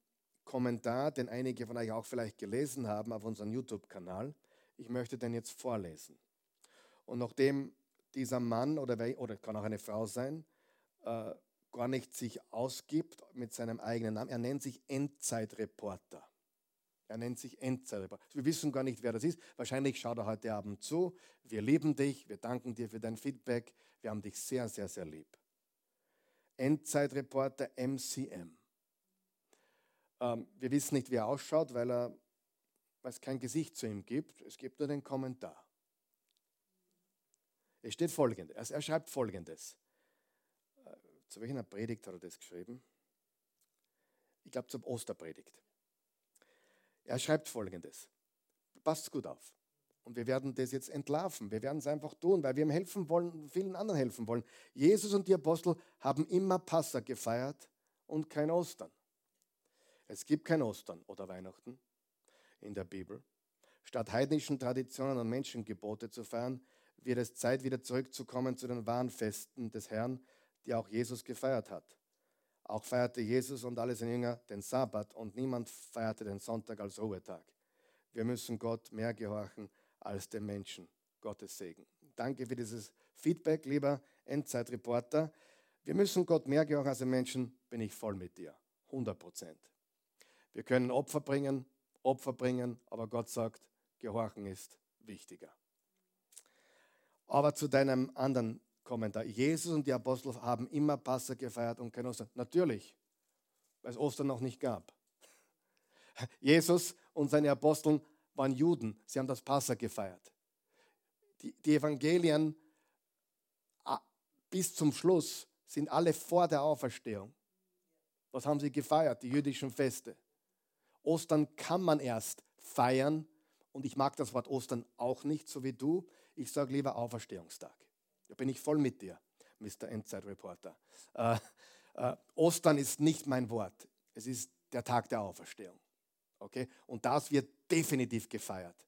Speaker 1: Kommentar, den einige von euch auch vielleicht gelesen haben auf unserem YouTube-Kanal. Ich möchte den jetzt vorlesen. Und nachdem dieser Mann oder, oder kann auch eine Frau sein, äh, gar nicht sich ausgibt mit seinem eigenen Namen, er nennt sich Endzeitreporter. Er nennt sich Endzeitreporter. Wir wissen gar nicht, wer das ist. Wahrscheinlich schaut er heute Abend zu. Wir lieben dich, wir danken dir für dein Feedback. Wir haben dich sehr, sehr, sehr lieb. Endzeitreporter MCM. Ähm, wir wissen nicht, wie er ausschaut, weil, er, weil es kein Gesicht zu ihm gibt. Es gibt nur den Kommentar. Es steht folgendes, er schreibt folgendes. Äh, zu welcher Predigt hat er das geschrieben? Ich glaube zur Osterpredigt. Er schreibt folgendes. Passt gut auf. Und wir werden das jetzt entlarven. Wir werden es einfach tun, weil wir ihm helfen wollen, vielen anderen helfen wollen. Jesus und die Apostel haben immer Passa gefeiert und kein Ostern. Es gibt kein Ostern oder Weihnachten in der Bibel. Statt heidnischen Traditionen und Menschengebote zu feiern, wird es Zeit, wieder zurückzukommen zu den wahren Festen des Herrn, die auch Jesus gefeiert hat. Auch feierte Jesus und alle seine Jünger den Sabbat und niemand feierte den Sonntag als Ruhetag. Wir müssen Gott mehr gehorchen als den Menschen. Gottes Segen. Danke für dieses Feedback, lieber Endzeitreporter. Wir müssen Gott mehr gehorchen als den Menschen, bin ich voll mit dir. 100 Prozent. Wir können Opfer bringen, Opfer bringen, aber Gott sagt, Gehorchen ist wichtiger. Aber zu deinem anderen Kommentar. Jesus und die Apostel haben immer Passa gefeiert und kein Ostern. Natürlich, weil es Ostern noch nicht gab. Jesus und seine Apostel waren Juden. Sie haben das Passa gefeiert. Die, die Evangelien bis zum Schluss sind alle vor der Auferstehung. Was haben sie gefeiert? Die jüdischen Feste. Ostern kann man erst feiern. Und ich mag das Wort Ostern auch nicht, so wie du. Ich sage lieber Auferstehungstag. Da bin ich voll mit dir, Mr. Endzeit-Reporter. Äh, äh, Ostern ist nicht mein Wort. Es ist der Tag der Auferstehung. Okay? Und das wird definitiv gefeiert.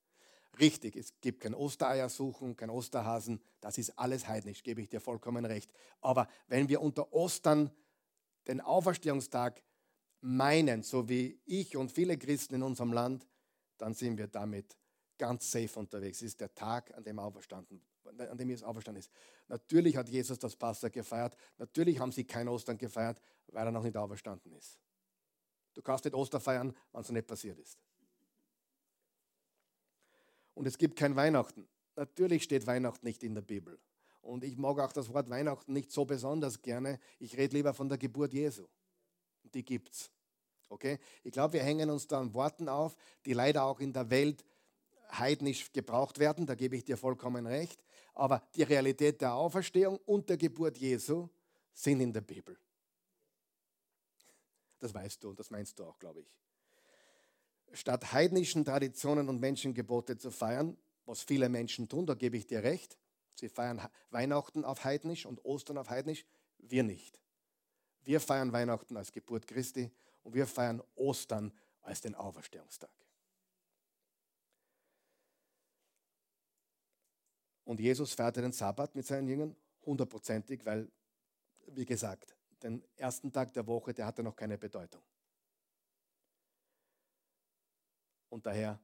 Speaker 1: Richtig, es gibt kein Ostereiersuchen, kein Osterhasen. Das ist alles heidnisch, gebe ich dir vollkommen recht. Aber wenn wir unter Ostern den Auferstehungstag meinen, so wie ich und viele Christen in unserem Land, dann sind wir damit ganz safe unterwegs. Es ist der Tag, an dem, auferstanden, an dem Jesus auferstanden ist. Natürlich hat Jesus das Passa gefeiert. Natürlich haben sie kein Ostern gefeiert, weil er noch nicht auferstanden ist. Du kannst nicht Ostern feiern, wenn es nicht passiert ist. Und es gibt kein Weihnachten. Natürlich steht Weihnachten nicht in der Bibel. Und ich mag auch das Wort Weihnachten nicht so besonders gerne. Ich rede lieber von der Geburt Jesu. Die gibt's. Okay? Ich glaube, wir hängen uns da an Worten auf, die leider auch in der Welt heidnisch gebraucht werden. Da gebe ich dir vollkommen recht. Aber die Realität der Auferstehung und der Geburt Jesu sind in der Bibel. Das weißt du und das meinst du auch, glaube ich. Statt heidnischen Traditionen und Menschengebote zu feiern, was viele Menschen tun, da gebe ich dir recht, sie feiern Weihnachten auf heidnisch und Ostern auf heidnisch, wir nicht. Wir feiern Weihnachten als Geburt Christi und wir feiern Ostern als den Auferstehungstag. Und Jesus feierte den Sabbat mit seinen Jüngern hundertprozentig, weil, wie gesagt, den ersten Tag der Woche, der hatte noch keine Bedeutung. Und daher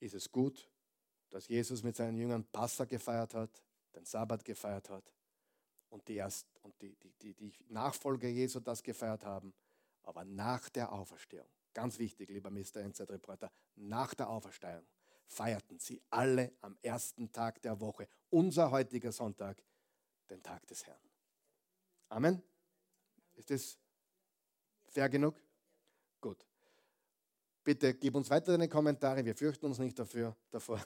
Speaker 1: ist es gut, dass Jesus mit seinen Jüngern Passa gefeiert hat, den Sabbat gefeiert hat und die, Erst und die, die, die, Nachfolger Jesu das gefeiert haben, aber nach der Auferstehung. Ganz wichtig, lieber Mr. Inside Reporter, nach der Auferstehung feierten sie alle am ersten Tag der Woche, unser heutiger Sonntag, den Tag des Herrn. Amen. Ist das fair genug? Gut. Bitte gib uns weiter deine Kommentare. Wir fürchten uns nicht dafür, davor.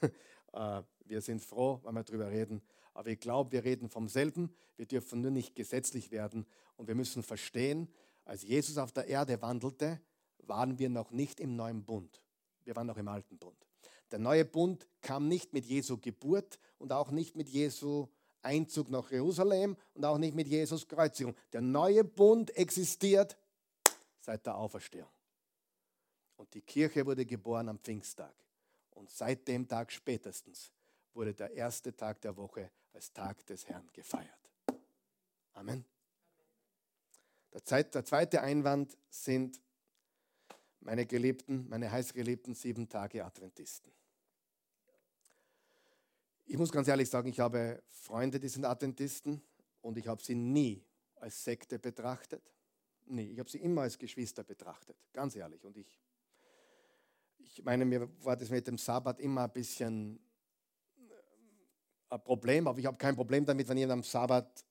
Speaker 1: Äh, wir sind froh, wenn wir darüber reden. Aber ich glaube, wir reden vom selben. Wir dürfen nur nicht gesetzlich werden. Und wir müssen verstehen, als Jesus auf der Erde wandelte, waren wir noch nicht im neuen Bund. Wir waren noch im alten Bund. Der neue Bund kam nicht mit Jesu Geburt und auch nicht mit Jesu Einzug nach Jerusalem und auch nicht mit Jesus Kreuzigung. Der neue Bund existiert seit der Auferstehung. Und die Kirche wurde geboren am Pfingsttag. Und seit dem Tag spätestens wurde der erste Tag der Woche als Tag des Herrn gefeiert. Amen. Der, zweite Einwand sind meine geliebten, meine heißgeliebten sieben Tage Adventisten. Ich muss ganz ehrlich sagen, ich habe Freunde, die sind Adventisten und ich habe sie nie als Sekte betrachtet. Nie, ich habe sie immer als Geschwister betrachtet, ganz ehrlich. Und ich, ich meine, mir war das mit dem Sabbat immer ein bisschen äh, ein Problem, aber ich habe kein Problem damit, wenn jemand am Sabbat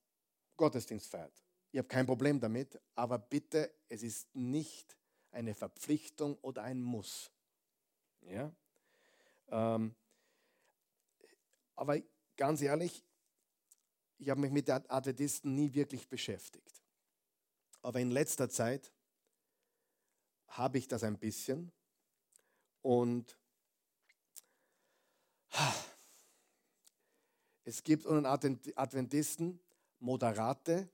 Speaker 1: Gottesdienst feiert. Ich habe kein Problem damit, aber bitte, es ist nicht eine Verpflichtung oder ein Muss. Ja? Ähm, aber ganz ehrlich, ich habe mich mit Adventisten nie wirklich beschäftigt. Aber in letzter Zeit habe ich das ein bisschen. Und es gibt unter Adventisten moderate,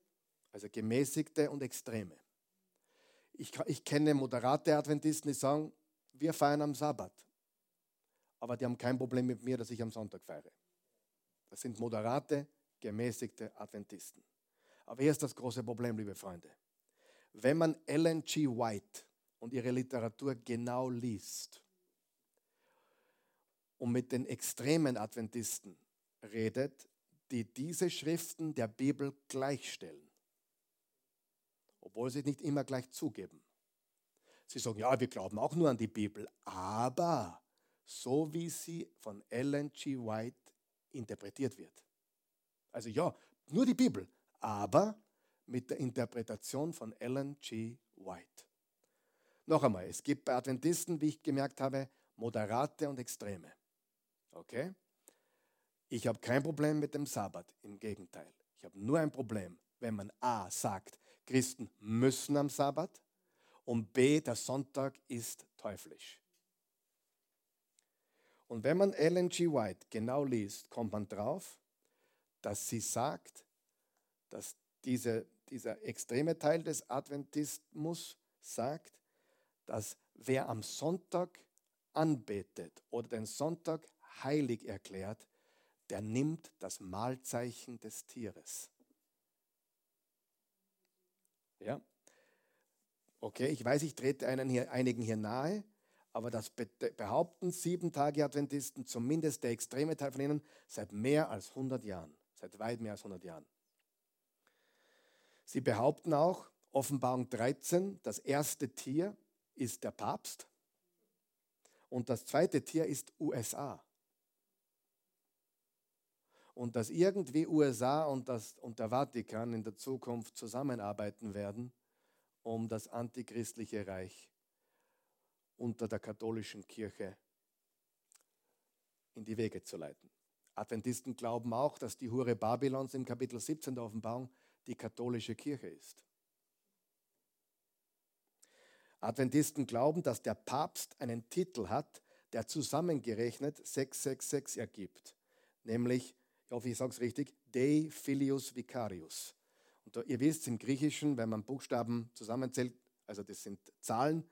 Speaker 1: also gemäßigte und extreme. Ich, ich kenne moderate Adventisten, die sagen, wir feiern am Sabbat. Aber die haben kein Problem mit mir, dass ich am Sonntag feiere. Das sind moderate, gemäßigte Adventisten. Aber hier ist das große Problem, liebe Freunde. Wenn man Ellen G. White und ihre Literatur genau liest und mit den extremen Adventisten redet, die diese Schriften der Bibel gleichstellen, obwohl sie nicht immer gleich zugeben. Sie sagen, ja, wir glauben auch nur an die Bibel, aber so wie sie von Ellen G. White interpretiert wird. Also ja, nur die Bibel, aber mit der Interpretation von Ellen G. White. Noch einmal, es gibt bei Adventisten, wie ich gemerkt habe, moderate und extreme. Okay? Ich habe kein Problem mit dem Sabbat, im Gegenteil. Ich habe nur ein Problem, wenn man A sagt, Christen müssen am Sabbat und B, der Sonntag ist teuflisch. Und wenn man Ellen G. White genau liest, kommt man drauf, dass sie sagt, dass diese, dieser extreme Teil des Adventismus sagt, dass wer am Sonntag anbetet oder den Sonntag heilig erklärt, der nimmt das Mahlzeichen des Tieres. Ja? Okay, ich weiß, ich trete einen hier, einigen hier nahe, aber das behaupten sieben Tage Adventisten, zumindest der extreme Teil von ihnen, seit mehr als 100 Jahren, seit weit mehr als 100 Jahren. Sie behaupten auch, Offenbarung 13, das erste Tier ist der Papst und das zweite Tier ist USA. Und dass irgendwie USA und, das, und der Vatikan in der Zukunft zusammenarbeiten werden, um das antichristliche Reich unter der katholischen Kirche in die Wege zu leiten. Adventisten glauben auch, dass die Hure Babylons im Kapitel 17 der Offenbarung die katholische Kirche ist. Adventisten glauben, dass der Papst einen Titel hat, der zusammengerechnet 666 ergibt, nämlich, ich hoffe, ich sage es richtig, Dei Filius Vicarius. Und da, ihr wisst, im Griechischen, wenn man Buchstaben zusammenzählt, also das sind Zahlen,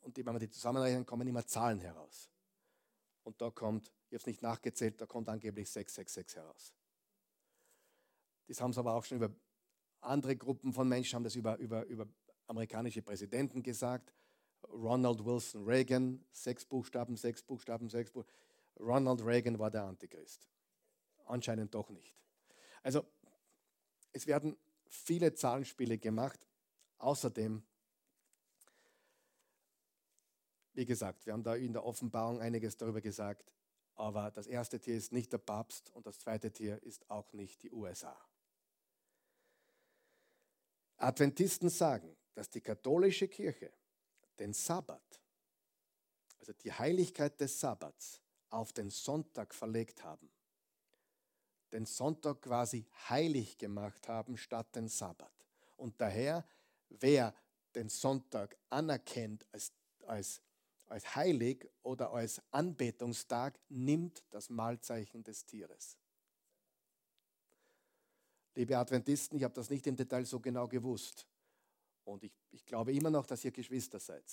Speaker 1: und wenn man die zusammenrechnet, kommen immer Zahlen heraus. Und da kommt, ich habe es nicht nachgezählt, da kommt angeblich 666 heraus. Das haben sie aber auch schon über andere Gruppen von Menschen, haben das über, über, über amerikanische Präsidenten gesagt. Ronald Wilson Reagan, sechs Buchstaben, sechs Buchstaben, sechs Buchstaben. Ronald Reagan war der Antichrist. Anscheinend doch nicht. Also es werden viele Zahlenspiele gemacht. Außerdem, wie gesagt, wir haben da in der Offenbarung einiges darüber gesagt, aber das erste Tier ist nicht der Papst und das zweite Tier ist auch nicht die USA. Adventisten sagen, dass die katholische Kirche den Sabbat, also die Heiligkeit des Sabbats, auf den Sonntag verlegt haben. Den Sonntag quasi heilig gemacht haben statt den Sabbat. Und daher, wer den Sonntag anerkennt als, als, als heilig oder als Anbetungstag, nimmt das Mahlzeichen des Tieres. Liebe Adventisten, ich habe das nicht im Detail so genau gewusst. Und ich, ich glaube immer noch, dass ihr Geschwister seid.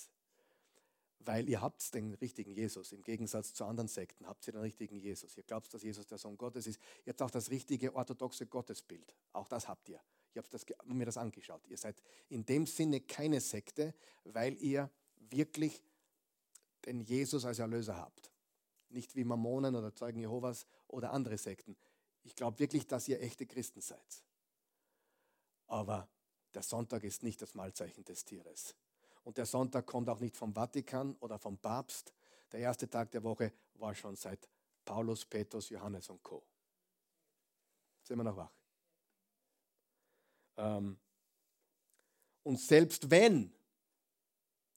Speaker 1: Weil ihr habt den richtigen Jesus. Im Gegensatz zu anderen Sekten habt ihr den richtigen Jesus. Ihr glaubt, dass Jesus der Sohn Gottes ist. Ihr habt auch das richtige orthodoxe Gottesbild. Auch das habt ihr. Ich habe mir das angeschaut. Ihr seid in dem Sinne keine Sekte, weil ihr wirklich den Jesus als Erlöser habt. Nicht wie Mormonen oder Zeugen Jehovas oder andere Sekten. Ich glaube wirklich, dass ihr echte Christen seid. Aber der Sonntag ist nicht das Mahlzeichen des Tieres. Und der Sonntag kommt auch nicht vom Vatikan oder vom Papst. Der erste Tag der Woche war schon seit Paulus, Petrus, Johannes und Co. Sind wir noch wach? Ähm, und selbst wenn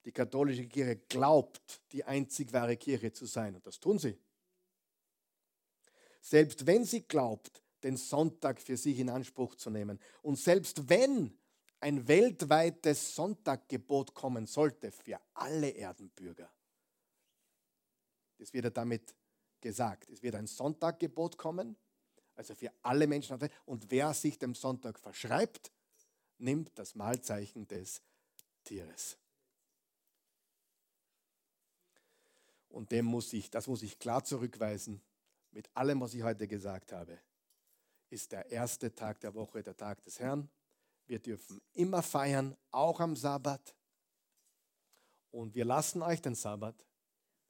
Speaker 1: die katholische Kirche glaubt, die einzig wahre Kirche zu sein, und das tun sie, selbst wenn sie glaubt, den Sonntag für sich in Anspruch zu nehmen, und selbst wenn ein weltweites Sonntaggebot kommen sollte für alle Erdenbürger. Das wird ja damit gesagt. Es wird ein Sonntaggebot kommen, also für alle Menschen. Und wer sich dem Sonntag verschreibt, nimmt das Mahlzeichen des Tieres. Und dem muss ich, das muss ich klar zurückweisen, mit allem, was ich heute gesagt habe, ist der erste Tag der Woche der Tag des Herrn wir dürfen immer feiern, auch am Sabbat. Und wir lassen euch den Sabbat.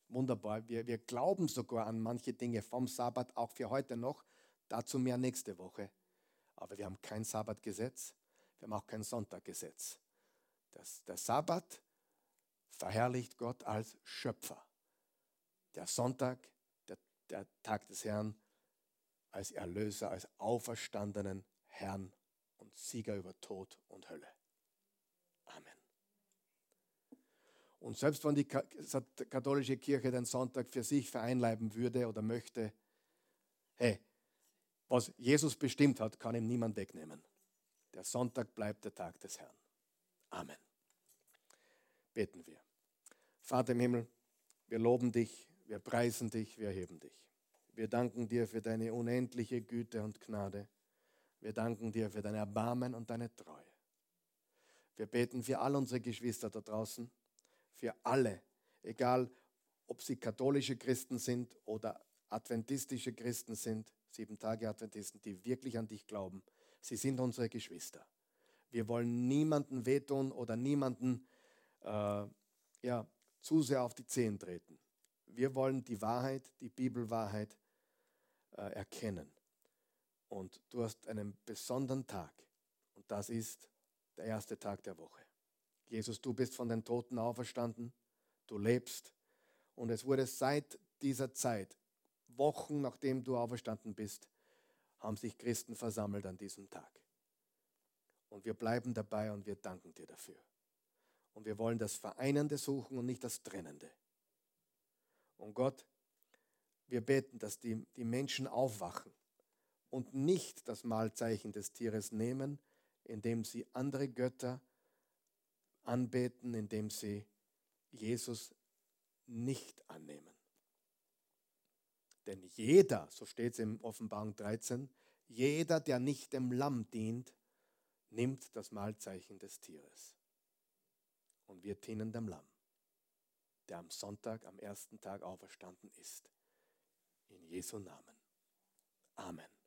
Speaker 1: Wunderbar. Wir, wir glauben sogar an manche Dinge vom Sabbat, auch für heute noch. Dazu mehr nächste Woche. Aber wir haben kein Sabbatgesetz. Wir haben auch kein Sonntaggesetz. Das, der Sabbat verherrlicht Gott als Schöpfer. Der Sonntag, der, der Tag des Herrn, als Erlöser, als auferstandenen Herrn und Sieger über Tod und Hölle. Amen. Und selbst wenn die katholische Kirche den Sonntag für sich vereinleiben würde oder möchte, hey, was Jesus bestimmt hat, kann ihm niemand wegnehmen. Der Sonntag bleibt der Tag des Herrn. Amen. Beten wir. Vater im Himmel, wir loben dich, wir preisen dich, wir erheben dich. Wir danken dir für deine unendliche Güte und Gnade. Wir danken dir für dein Erbarmen und deine Treue. Wir beten für all unsere Geschwister da draußen, für alle, egal ob sie katholische Christen sind oder adventistische Christen sind, sieben Tage Adventisten, die wirklich an dich glauben. Sie sind unsere Geschwister. Wir wollen niemanden wehtun oder niemanden äh, ja, zu sehr auf die Zehen treten. Wir wollen die Wahrheit, die Bibelwahrheit äh, erkennen. Und du hast einen besonderen Tag. Und das ist der erste Tag der Woche. Jesus, du bist von den Toten auferstanden, du lebst und es wurde seit dieser Zeit, Wochen nachdem du auferstanden bist, haben sich Christen versammelt an diesem Tag. Und wir bleiben dabei und wir danken dir dafür. Und wir wollen das Vereinende suchen und nicht das Trennende. Und Gott, wir beten, dass die, die Menschen aufwachen und nicht das Mahlzeichen des Tieres nehmen, indem sie andere Götter anbeten, indem sie Jesus nicht annehmen. Denn jeder, so steht es im Offenbarung 13, jeder, der nicht dem Lamm dient, nimmt das Mahlzeichen des Tieres. Und wir dienen dem Lamm, der am Sonntag, am ersten Tag auferstanden ist. In Jesu Namen. Amen.